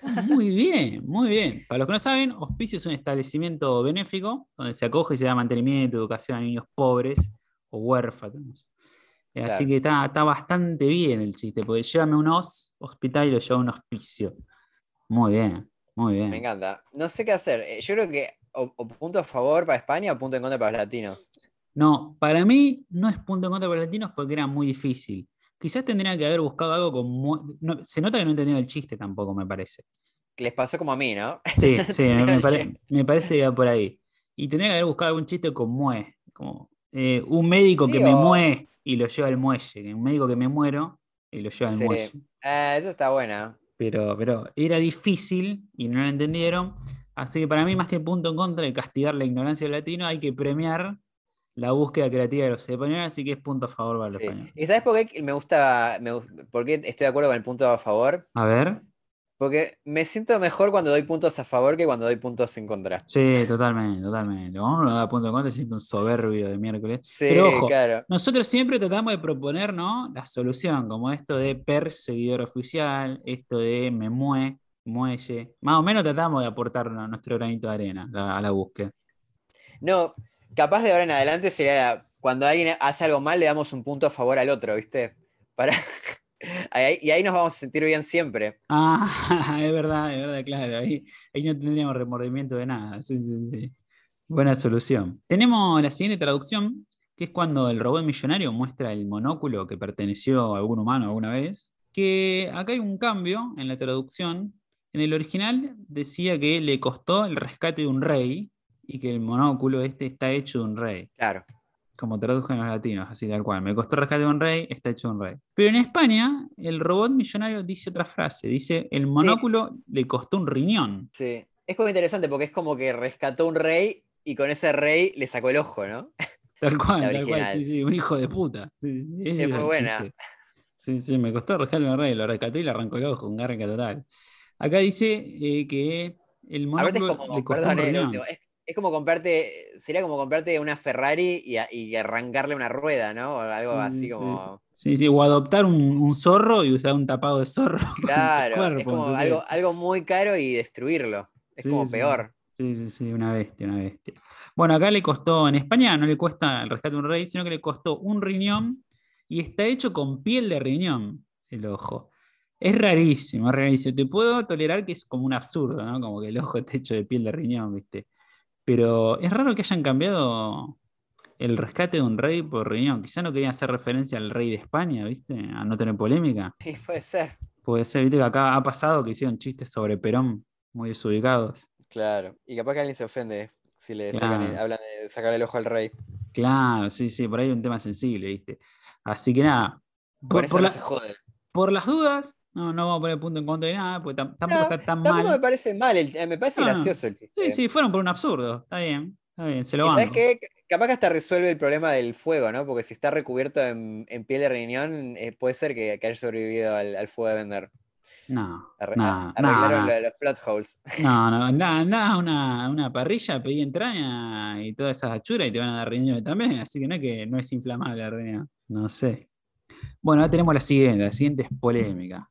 Muy bien, muy bien. Para los que no saben, hospicio es un establecimiento benéfico donde se acoge y se da mantenimiento, educación a niños pobres o huérfanos. Eh, Así que está, está bastante bien el chiste, porque llévame un os, hospital y lo lleva a un hospicio. Muy bien, muy bien. Me encanta. No sé qué hacer. Eh, Yo creo que o, o punto a favor para España o punto en contra para los latinos. No, para mí no es punto en contra para los latinos porque era muy difícil. Quizás tendrían que haber buscado algo con... no, se nota que no entendieron el chiste tampoco, me parece. Les pasó como a mí, ¿no? Sí, sí, me, pare- me parece que va por ahí. Y tendría que haber buscado algún chiste con mue, como eh, un médico que me mue y lo lleva al muelle, un médico que me muero y lo lleva al Sí. muelle. Ah, esa está buena. Pero, pero era difícil y no lo entendieron. Así que para mí, más que punto en contra de castigar la ignorancia del latino, hay que premiar la búsqueda creativa de los españoles, así que es punto a favor para los Sí. españoles. ¿Y sabes por qué me gusta, me por qué estoy de acuerdo con el punto a favor? A ver. Porque me siento mejor cuando doy puntos a favor que cuando doy puntos en contra. Sí, totalmente, totalmente. Cuando uno da punto en contra, se siente un soberbio de miércoles. Sí, Pero ojo, claro. nosotros siempre tratamos de proponer ¿no? la solución, como esto de perseguidor oficial, esto de me mue, muelle. Más o menos tratamos de aportar nuestro granito de arena a, a la búsqueda. No, capaz de ahora en adelante sería cuando alguien hace algo mal, le damos un punto a favor al otro, ¿viste? Para... Y ahí nos vamos a sentir bien siempre. Ah, es verdad, es verdad, claro. Ahí, ahí no tendríamos remordimiento de nada. Sí, sí, sí. Buena solución. Tenemos la siguiente traducción, que es cuando el robot millonario muestra el monóculo que perteneció a algún humano alguna vez. Que acá hay un cambio en la traducción. En el original decía que le costó el rescate de un rey y que el monóculo este está hecho de un rey. Claro. como tradujen los latinos, así tal cual. Me costó rescate de un rey, está hecho un rey. Pero en España, el robot millonario dice otra frase. Dice, el monóculo le costó un riñón. Sí. Es como interesante porque es como que rescató un rey y con ese rey le sacó el ojo, ¿no? Tal cual, tal cual, sí, sí, un hijo de puta. Sí, Es muy buena. chiste. Sí, sí, me costó rescatar un rey, lo rescaté y le arrancó el ojo, un garca total. Acá dice eh, que el Aparte es monóculo como, le costó perdón, un eh, riñón. último, es, es como comprarte, sería como comprarte una Ferrari y, a- y arrancarle una rueda, ¿no? O algo Sí, así sí. como... Sí, sí, o adoptar un, un zorro y usar un tapado de zorro Claro, cuerpo. es como algo, algo muy caro y destruirlo. Es Sí, como sí. peor. Sí, sí, sí, una bestia, una bestia. Bueno, acá le costó, en España no le cuesta el rescate de un rey, sino que le costó un riñón y está hecho con piel de riñón el ojo. Es rarísimo, es rarísimo. Te puedo tolerar que es como un absurdo, ¿no? Como que el ojo esté hecho de piel de riñón, ¿viste? Pero es raro que hayan cambiado el rescate de un rey por riñón. Quizá no querían hacer referencia al rey de España, ¿viste? A no tener polémica. Sí, puede ser. Puede ser, ¿viste? Que acá ha pasado que hicieron chistes sobre Perón muy desubicados. Claro. Y capaz que alguien se ofende si le sacan el- Claro. hablan de sacarle el ojo al rey. Claro, sí, sí, por ahí hay un tema sensible, ¿viste? Así que nada, Por por, eso por no la- se jode. por las dudas, no, no vamos a poner punto en contra de nada, porque tam- tampoco No, está tan Tampoco me mal. parece mal, el- eh, me parece No, no. gracioso el chiste. Sí, sí, fueron por un absurdo, está bien, está bien, se lo banco. sabes qué? Capaz que hasta resuelve el problema del fuego, ¿no? Porque si está recubierto en, en piel de riñón, eh, puede ser que, que haya sobrevivido al, al fuego de vender. No, Arre- no, arreglaron no. lo- los plot holes. No, no, andá, andá una, una parrilla, pedí entraña y todas esas achuras y te van a dar riñones también, así que no es que no es inflamable la riñón, no sé. Bueno, ahora tenemos la siguiente, la siguiente es polémica,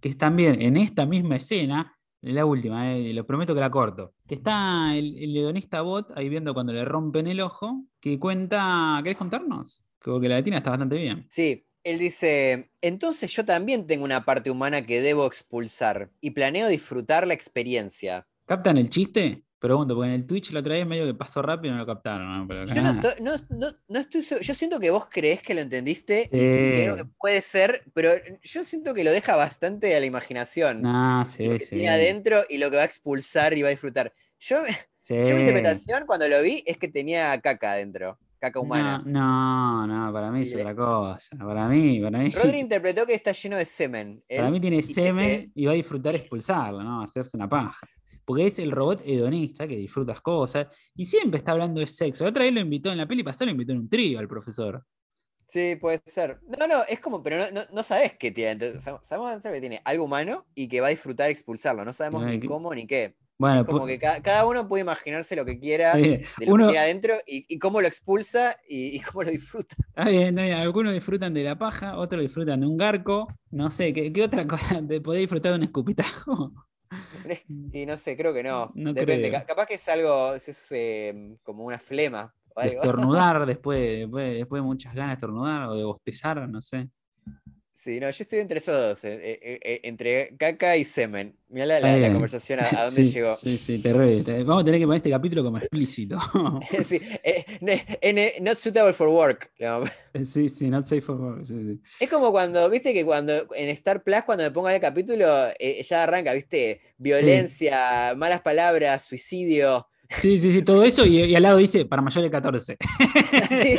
que es también en esta misma escena, la última, eh, lo prometo que la corto, que está el, el hedonista bot ahí viendo cuando le rompen el ojo, que cuenta, ¿querés contarnos? Porque la latina está bastante bien. Sí, él dice, entonces yo también tengo una parte humana que debo expulsar y planeo disfrutar la experiencia. ¿Captan el chiste? Pregunto, porque en el Twitch la otra vez medio que pasó rápido y no lo captaron, ¿no? Pero acá Yo, no, no- no- estoy yo siento que vos creés que lo entendiste y- creo que puede ser, pero yo siento que lo deja bastante a la imaginación. Lo sí, que sí. tiene adentro y lo que va a expulsar y va a disfrutar. Yo, Sí. yo mi interpretación cuando lo vi es que tenía caca adentro, caca humana. No, no, no, para mí es otra cosa. Para mí, para mí. Rodri interpretó que está lleno de semen. Para él, mí tiene semen se- y va a disfrutar expulsarlo, ¿no? Hacerse una paja. Porque es el robot hedonista que disfrutas cosas y siempre está hablando de sexo. La otra vez lo invitó en la peli pasada, lo invitó en un trío al profesor. Sí, puede ser. No, no, es como, pero no, no, no sabes qué tiene. Entonces, sab- sabemos que tiene algo humano y que va a disfrutar expulsarlo. No sabemos ni cómo ni qué. Bueno, Es como que ca- cada uno puede imaginarse lo que quiera de lo Uno, que tiene adentro y, y cómo lo expulsa y, y cómo lo disfruta. está bien, está bien. Algunos disfrutan de la paja, otros disfrutan de un garco. No sé, ¿qué, qué otra cosa? ¿De poder disfrutar de un escupitajo? Y no sé, creo que no. No Depende. creo. capaz que es algo, es, es, eh, como una flema o De algo. estornudar después, después, después de muchas ganas de estornudar o de bostezar, no sé. Sí, no, yo estoy entre esos dos, eh, eh, eh, entre caca y semen. Mirá la, conversación a, a dónde sí, llegó. Sí, sí, terrible. Te- Vamos a tener que poner este capítulo como explícito. Sí, not suitable for work. sí, sí, not safe for work, sí, sí. Es como cuando, viste que cuando en Star Plus, cuando me pongan el capítulo, ya arranca, viste, violencia, malas palabras, suicidio. Sí, sí, sí, todo eso y, y al lado dice para mayores de 14. sí,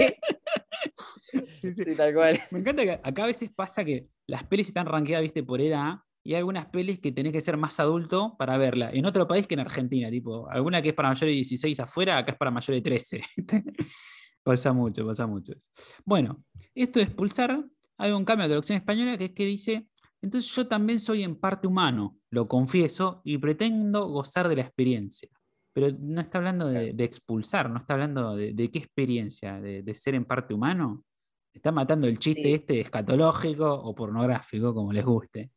Sí, sí. sí, tal cual. Me encanta que acá a veces pasa que las pelis están rankeadas, viste, por edad, y hay algunas pelis que tenés que ser más adulto para verla. En otro país que en Argentina, tipo, alguna que es para mayores de 16 afuera, acá es para mayores de 13. pasa mucho, pasa mucho. Bueno, esto de expulsar, hay un cambio de traducción española que es que dice, entonces yo también soy en parte humano, lo confieso, y pretendo gozar de la experiencia. Pero no está hablando de, de expulsar, no está hablando de, de qué experiencia, de, de ser en parte humano. Está matando el chiste Sí. este escatológico o pornográfico, como les guste.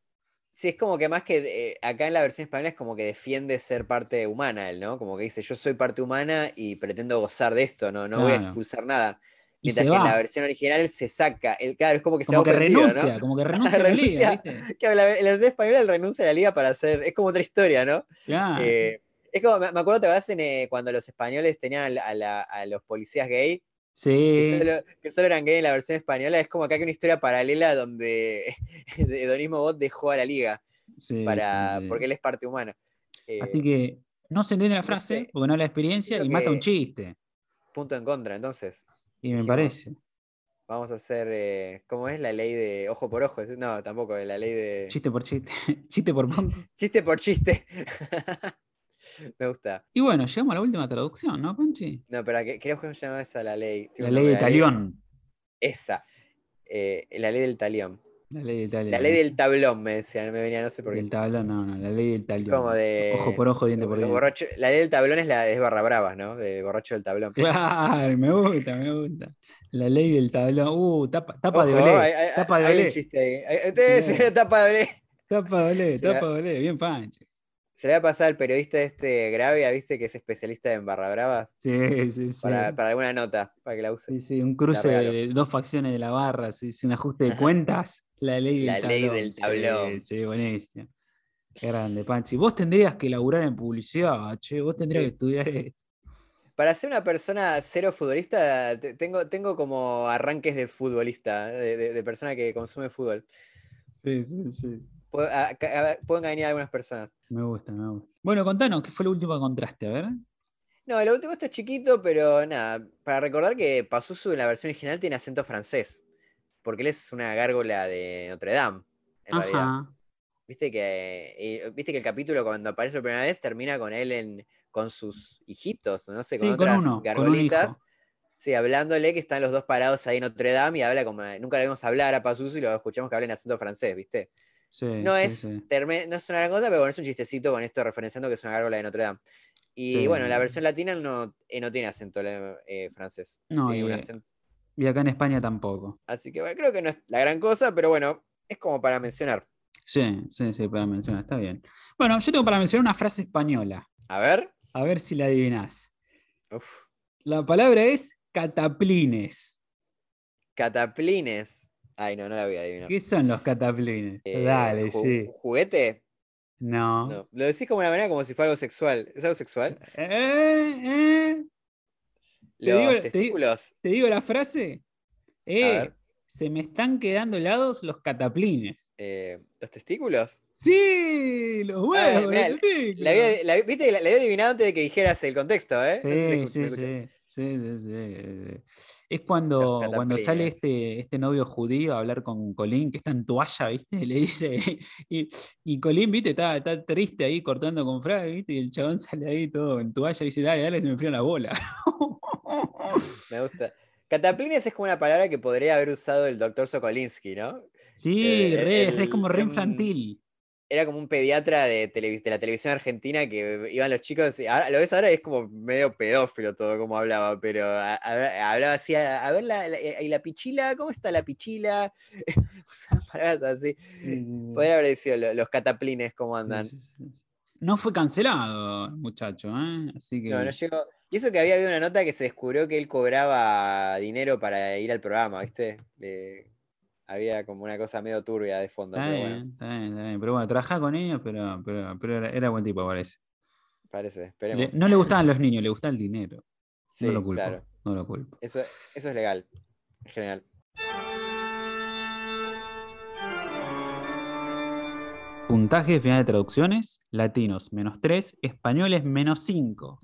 Sí, es como que más que eh, acá en la versión española es como que defiende ser parte humana él, ¿no? Como que dice, yo soy parte humana y pretendo gozar de esto, no, no voy a expulsar nada. Mientras que en la versión original se saca, el, claro, es como que se Como va que ofendido, ¿no? renuncia, como que renuncia a la liga, ¿viste? Que en la, en la versión española él renuncia a la liga para hacer, es como otra historia, ¿no? Claro. Eh, es como, me me acuerdo, te vas en eh, cuando los españoles tenían a, la- a los policías gay, que sí. solo, que solo eran gay en la versión española, es como acá que hay una historia paralela donde Donismo Bot dejó a la liga sí, para, sí, sí. porque él es parte humana. Eh, Así que no se entiende la no frase sé. porque no la experiencia y mata un chiste. punto en contra, entonces. Y me parece. Vamos a hacer, eh, ¿cómo es la ley de ojo por ojo? No, tampoco, la ley de Chiste por chiste. chiste por punto. chiste por chiste. Me gusta. Y bueno, llegamos a la última traducción, ¿no, Panchi? No, pero ¿qué- creo que se llama esa la ley. La ley de nombre, talión. Esa. Eh, la ley del talión. La ley del talión. La ley del tablón, me decían, me venía, no sé por qué. Del tablón, no, no, la ley del talión. Como de. Ojo por ojo, diente por diente. borracho- la ley del tablón es la de Barra Bravas, ¿no? De borracho del tablón. Claro, me gusta, me gusta. La ley del tablón. Uh, tapa, tapa de olé. hay, hay- tapa de hay un chiste ahí. Ustedes Sí. tapa de olé. Tapa de olé, tapa de olé. Bien, Panchi. Se le va a pasar al periodista este Gravia, viste, que es especialista en Barra Bravas, Sí, sí, sí. para, para alguna nota, para que la use. Sí, sí, un cruce de dos facciones de la barra, sí, sí, un ajuste de cuentas. La ley del La tablón. ley del sí, tablón. Sí, buenísimo. Qué grande, Panchi. Vos tendrías que laburar en publicidad, che. Vos tendrías Sí. que estudiar esto. Para ser una persona cero futbolista, te- tengo, tengo como arranques de futbolista, de, de- de persona que consume fútbol. Sí, sí, sí. Pueden venir algunas personas. Me gusta, me gusta. Bueno, contanos, ¿qué fue lo último que encontraste? A ver. No, lo último esto es chiquito, pero nada. Para recordar que Pazuzu en la versión original tiene acento francés. Porque él es una gárgola de Notre Dame, en realidad. Ajá. Viste que, viste que el capítulo cuando aparece por primera vez termina con él en, con sus hijitos, no sé, con Sí, otras con gargolitas. Sí, hablándole que están los dos parados ahí en Notre Dame y habla como. Nunca le vimos hablar a Pazuzu y lo escuchamos que habla en acento francés, ¿viste? Sí, No, sí, es, sí. no es una gran cosa, pero bueno, es un chistecito con esto referenciando que es una gárgola de Notre Dame. Y bueno, la versión latina no, eh, no tiene acento eh, francés. No, tiene y, un eh, acento. y acá en España tampoco. Así que bueno, creo que no es la gran cosa, pero bueno, es como para mencionar. Sí, sí, sí, para mencionar, está bien. Bueno, yo tengo para mencionar una frase española. A ver. A ver si la adivinás. Uf. La palabra es cataplines. Cataplines. Ay, no, no la voy a adivinar. ¿Qué son los cataplines? Eh, Dale, ju- sí. ¿Juguete? No. No. Lo decís como de una manera como si fuera algo sexual. ¿Es algo sexual? Eh, eh. Te Los digo- te di- testículos. ¿Te digo la frase? Eh, se me están quedando helados los cataplines. Eh, ¿Los testículos? Sí, los huevos. Ah, los mirá, testículos. La había- la- Viste la, la había adivinado antes de que dijeras el contexto, ¿eh? No sé si te Sí, escuché- sí, escuché. Sí, sí, sí, sí. Es cuando, cuando sale este, este novio judío a hablar con Colín, que está en toalla, ¿viste? Le dice, y, y Colín, ¿viste? Está, está triste ahí cortando con Fraga, ¿viste? Y el chabón sale ahí todo en toalla y dice, dale, dale, se me enfrían la bola. Me gusta. Cataplines es como una palabra que podría haber usado el doctor Sokolinsky, ¿no? Sí, Eh, re, es como re em, infantil. Era como un pediatra de, de la televisión argentina que iban los chicos. ahora, lo ves ahora y es como medio pedófilo todo como hablaba, pero a- a- hablaba así, a, a ver la, la- y la pichila, ¿cómo está la pichila? Usaban palabras así. Podría haber sido lo- los cataplines, ¿cómo andan? No fue cancelado, el muchacho, ¿eh? Así que. No, no llegó. Y eso que había habido una nota que se descubrió que él cobraba dinero para ir al programa, ¿viste? Le- había como una cosa medio turbia de fondo, Está pero bien, bueno, está bien, está bien. Pero bueno, trabajaba con niños, pero, pero, pero era, era buen tipo, parece. parece, Le- esperemos. no le gustaban los niños, le gustaba el dinero. Sí, no lo culpo. claro. No lo culpo. Eso, eso es legal, en general. Puntaje final de traducciones: latinos menos 3, españoles menos 5.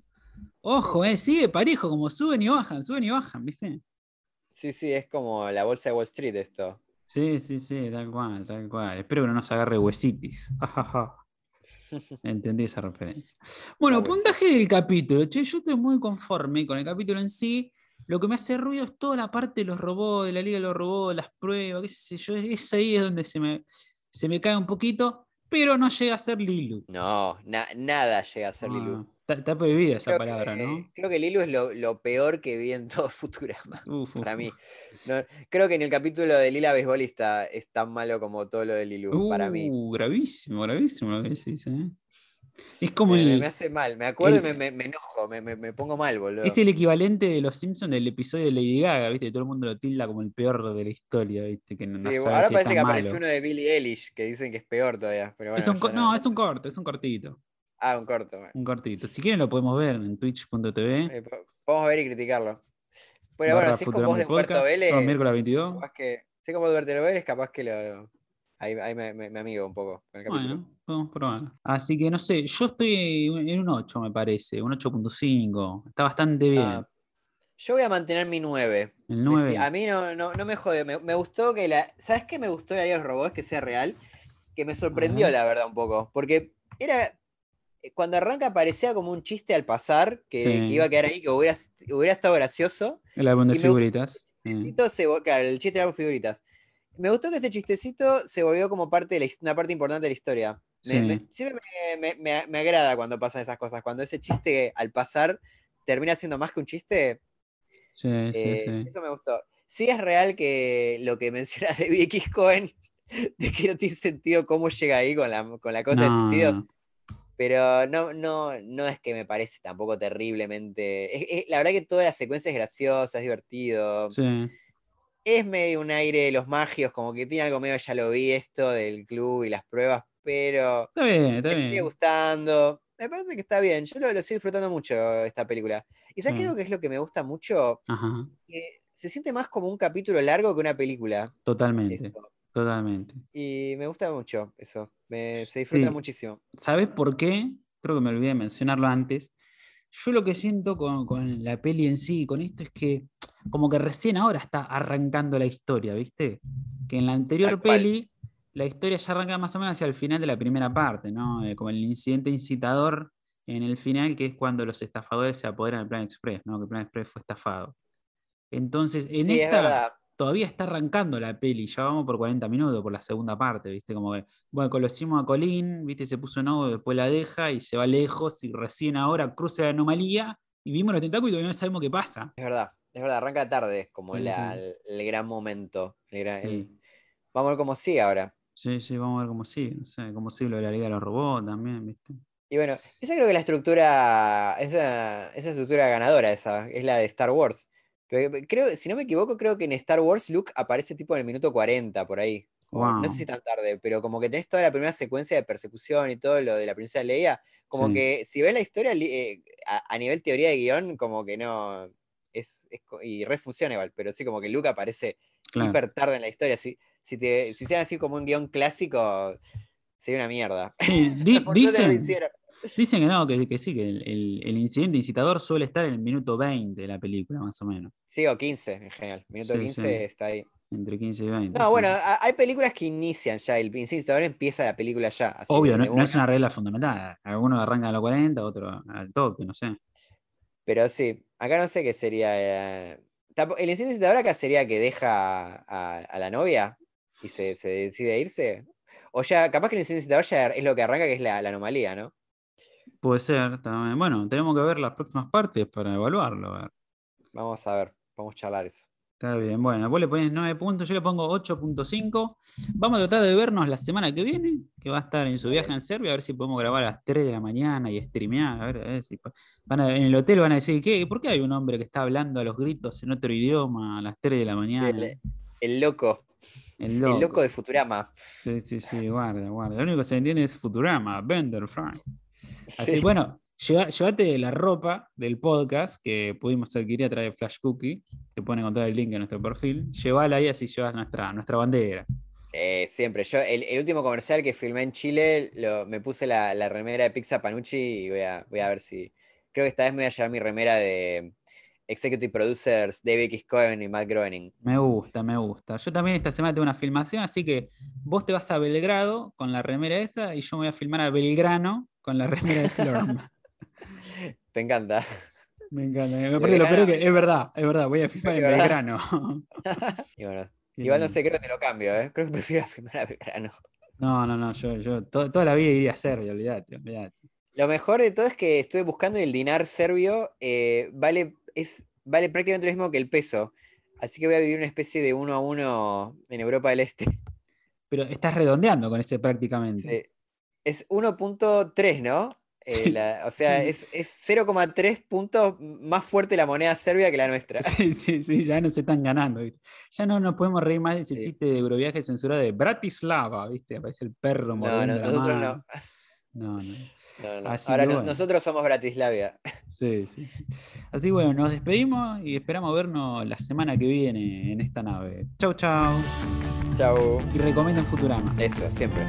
Ojo, eh, sigue parejo, como suben y bajan, suben y bajan, ¿viste? Sí, sí, es como la bolsa de Wall Street esto. Sí, sí, sí, tal cual, tal cual. Espero que no nos agarre huesitis. Entendí esa referencia. Bueno, puntaje del capítulo. Che, yo estoy muy conforme con el capítulo en sí. Lo que me hace ruido es toda la parte de los robots, de la Liga de los Robots, las pruebas, qué sé yo. Es ahí es donde se me, se me cae un poquito. pero no llega a ser Lilu. No, na- nada llega a ser Ah, Lilu. Está, prohibida esa Creo palabra, que, ¿no? creo que Lilu es lo, lo peor que vi en todo Futurama, Uf, uf, para mí. No, creo que en el capítulo de Lila Beisbolista es tan malo como todo lo de Lilu, para mí. Uh, gravísimo, gravísimo lo que decís, ¿eh? Es como el, me hace mal, me acuerdo y me, me- me enojo, me, me- pongo mal, boludo. es el equivalente de los Simpsons del episodio de Lady Gaga, ¿viste? Todo el mundo lo tilda como el peor de la historia, ¿viste? Que no, Sí, no bueno, ahora si parece que malo. uno de Billie Eilish, que dicen que es peor todavía. Pero Es un ya no, es un corto, es un cortito. Ah, un corto. bueno. Un cortito. Si quieren lo podemos ver en twitch.tv. Eh, po- Podemos ver y criticarlo. Pero barra bueno, si es Futurama voz de Vélez, todos miércoles 22. capaz que, si es con voz de Vélez, capaz que lo, ahí, ahí me, me- me amigo un poco con el capítulo. Bueno, a probar. Así que no sé, yo estoy en un 8, me parece, un 8.5. Está bastante bien. Ah, yo voy a mantener mi 9. el Me- 9. sí, A mí no, no, no me jode. Me, me gustó que la. ¿Sabes qué me gustó de de los robots? Que sea real. Que me sorprendió, Ajá. la verdad, un poco. Porque era. Eh, Cuando arranca parecía como un chiste al pasar, que, Sí. que iba a quedar ahí, que hubiera, hubiera estado gracioso. el álbum de y gustó figuritas. Chistecito se claro, el chiste era con figuritas. Me gustó que ese chistecito se volvió como parte de la una parte importante de la historia. Sí. me- siempre me, me- me- me agrada cuando pasan esas cosas. Cuando ese chiste al pasar termina siendo más que un chiste, Sí, sí, eh, sí. eso me gustó. Sí es real que lo que menciona de X Cohen, de que no tiene sentido cómo llega ahí con la, con la cosa de suicidios. Pero no, no, no es que me parece tampoco terriblemente. es- es- la verdad que toda la secuencia es graciosa, es divertido. Sí. Es medio un aire de los magios, como que tiene algo medio, ya lo vi esto del club y las pruebas, pero Está bien, está me sigue bien. gustando. Me parece que está bien. Yo lo, lo sigo disfrutando mucho esta película. ¿Y sabes qué Mm. es lo que es lo que me gusta mucho? Ajá, Que se siente más como un capítulo largo que una película. totalmente, esto. Totalmente. Y me gusta mucho eso. Me- se disfruta Sí. muchísimo. ¿Sabes por qué? Creo que me olvidé de mencionarlo antes. Yo lo que siento con, con la peli en sí, con esto, es que como que recién ahora está arrancando la historia, ¿viste? Que en la anterior peli, la historia ya arranca más o menos hacia el final de la primera parte, ¿no? Eh, como el incidente incitador en el final, que es cuando los estafadores se apoderan del Plan Express, ¿no? Que el Plan Express fue estafado. Entonces, en sí, es esta verdad. Todavía está arrancando la peli, ya vamos por 40 minutos, por la segunda parte, ¿viste? Como que, bueno, conocimos a Colin, ¿viste? Se puso nuevo, después la deja y se va lejos y recién ahora cruza la anomalía y vimos los tentáculos y todavía no sabemos qué pasa. Es verdad. Es verdad. Arranca tarde, como Sí, la- sí. el, gran momento. el gran- el- Sí, Vamos a ver cómo sigue ahora. sí, sí, vamos a ver cómo sigue, no sé, cómo sigue lo de la Liga de los Robots también, ¿viste? Y bueno, esa creo que es la estructura, esa, esa estructura ganadora, esa, es la de Star Wars. Creo, si no me equivoco, creo que en Star Wars Luke aparece tipo en el minuto 40, por ahí. No sé si tan tarde, pero como que tenés toda la primera secuencia de persecución y todo lo de la princesa Leia, como Sí. que si ves la historia eh, a, a nivel teoría de guion, como que no, es, es y refunciona igual, pero sí como que Luke aparece Claro. hiper tarde en la historia. Si, si, te, si hicieran así como un guion clásico, sería una mierda. Sí, di- no lo dicen, que no, que, que sí, que el, el- el incidente incitador suele estar en el minuto 20 de la película, más o menos. Sí, o 15 en general. Minuto Sí, 15 sí. está ahí. Entre 15 y 20. No, sí. bueno, hay películas que inician ya. El incitador empieza la película ya. así Obvio, no, no es una regla fundamental. Algunos arrancan a los 40, otros al toque, no sé. Pero sí, acá no sé qué sería. eh, El incitador acá sería que deja a, a la novia y se, se decide irse. O ya, capaz que el incitador ya es lo que arranca, que es la, la anomalía, ¿no? Puede ser también. Bueno, tenemos que ver las próximas partes para evaluarlo. a ver. Vamos a ver, vamos a charlar eso. Está bien, bueno, vos le pones 9 puntos, yo le pongo 8.5. Vamos a tratar de vernos la semana que viene, que va a estar en su viaje en Serbia, a ver si podemos grabar a las 3 de la mañana y streamear. A ver, a ver si van a- en el hotel van a decir, ¿qué? ¿por qué hay un hombre que está hablando a los gritos en otro idioma a las 3 de la mañana? El, el loco, El el loco de Futurama. Sí, sí, sí, guarda, guarda. Lo único que se entiende es Futurama, Bender Frank. Así, Sí. bueno, llévate la ropa del podcast que pudimos adquirir a través de Flash Cookie. Te pueden encontrar el link en nuestro perfil. Llévala ahí así llevas nuestra, nuestra bandera. Eh, siempre. Yo, el, el último comercial que filmé en Chile, lo- me puse la, la remera de Pizza Panucci y voy a, voy a ver si. Creo que esta vez me voy a llevar mi remera de Executive Producers David X. Cohen y Matt Groening. Me gusta, me gusta. Yo también esta semana tengo una filmación, así que vos te vas a Belgrado con la remera esta y yo me voy a filmar a Belgrano con la remera de Slurm. Me encanta. Me encanta. Me parece lo peor es que es verdad, es verdad, voy a filmar en. Belgrano. Y bueno, igual no sé, creo que te lo cambio, ¿eh? Creo que prefiero filmar a Belgrano. No, no, no, yo, yo to- toda la vida iría a Serbia, olvídate, olvídate. Lo mejor de todo es que estuve buscando y el dinar serbio eh, vale, es, vale prácticamente lo mismo que el peso. Así que voy a vivir una especie de uno a uno en Europa del Este. Pero estás redondeando con ese prácticamente. Sí. Es 1.3, ¿no? Eh, la- o sea, sí. es, es 0,3 puntos más fuerte la moneda serbia que la nuestra. Sí, sí, sí, ya nos están ganando. ¿viste? Ya no nos podemos reír más de ese Sí. chiste de Euroviaje censurado de Bratislava, ¿viste? Aparece el perro No, mordiendo no, la nosotros mano. no. No, no. No, no. Así Ahora no- bueno. nosotros somos Bratislavia. Sí, sí. Así bueno, nos despedimos y esperamos vernos la semana que viene en esta nave. Chau, chau. Chau. Y recomienden Futurama. Eso, siempre.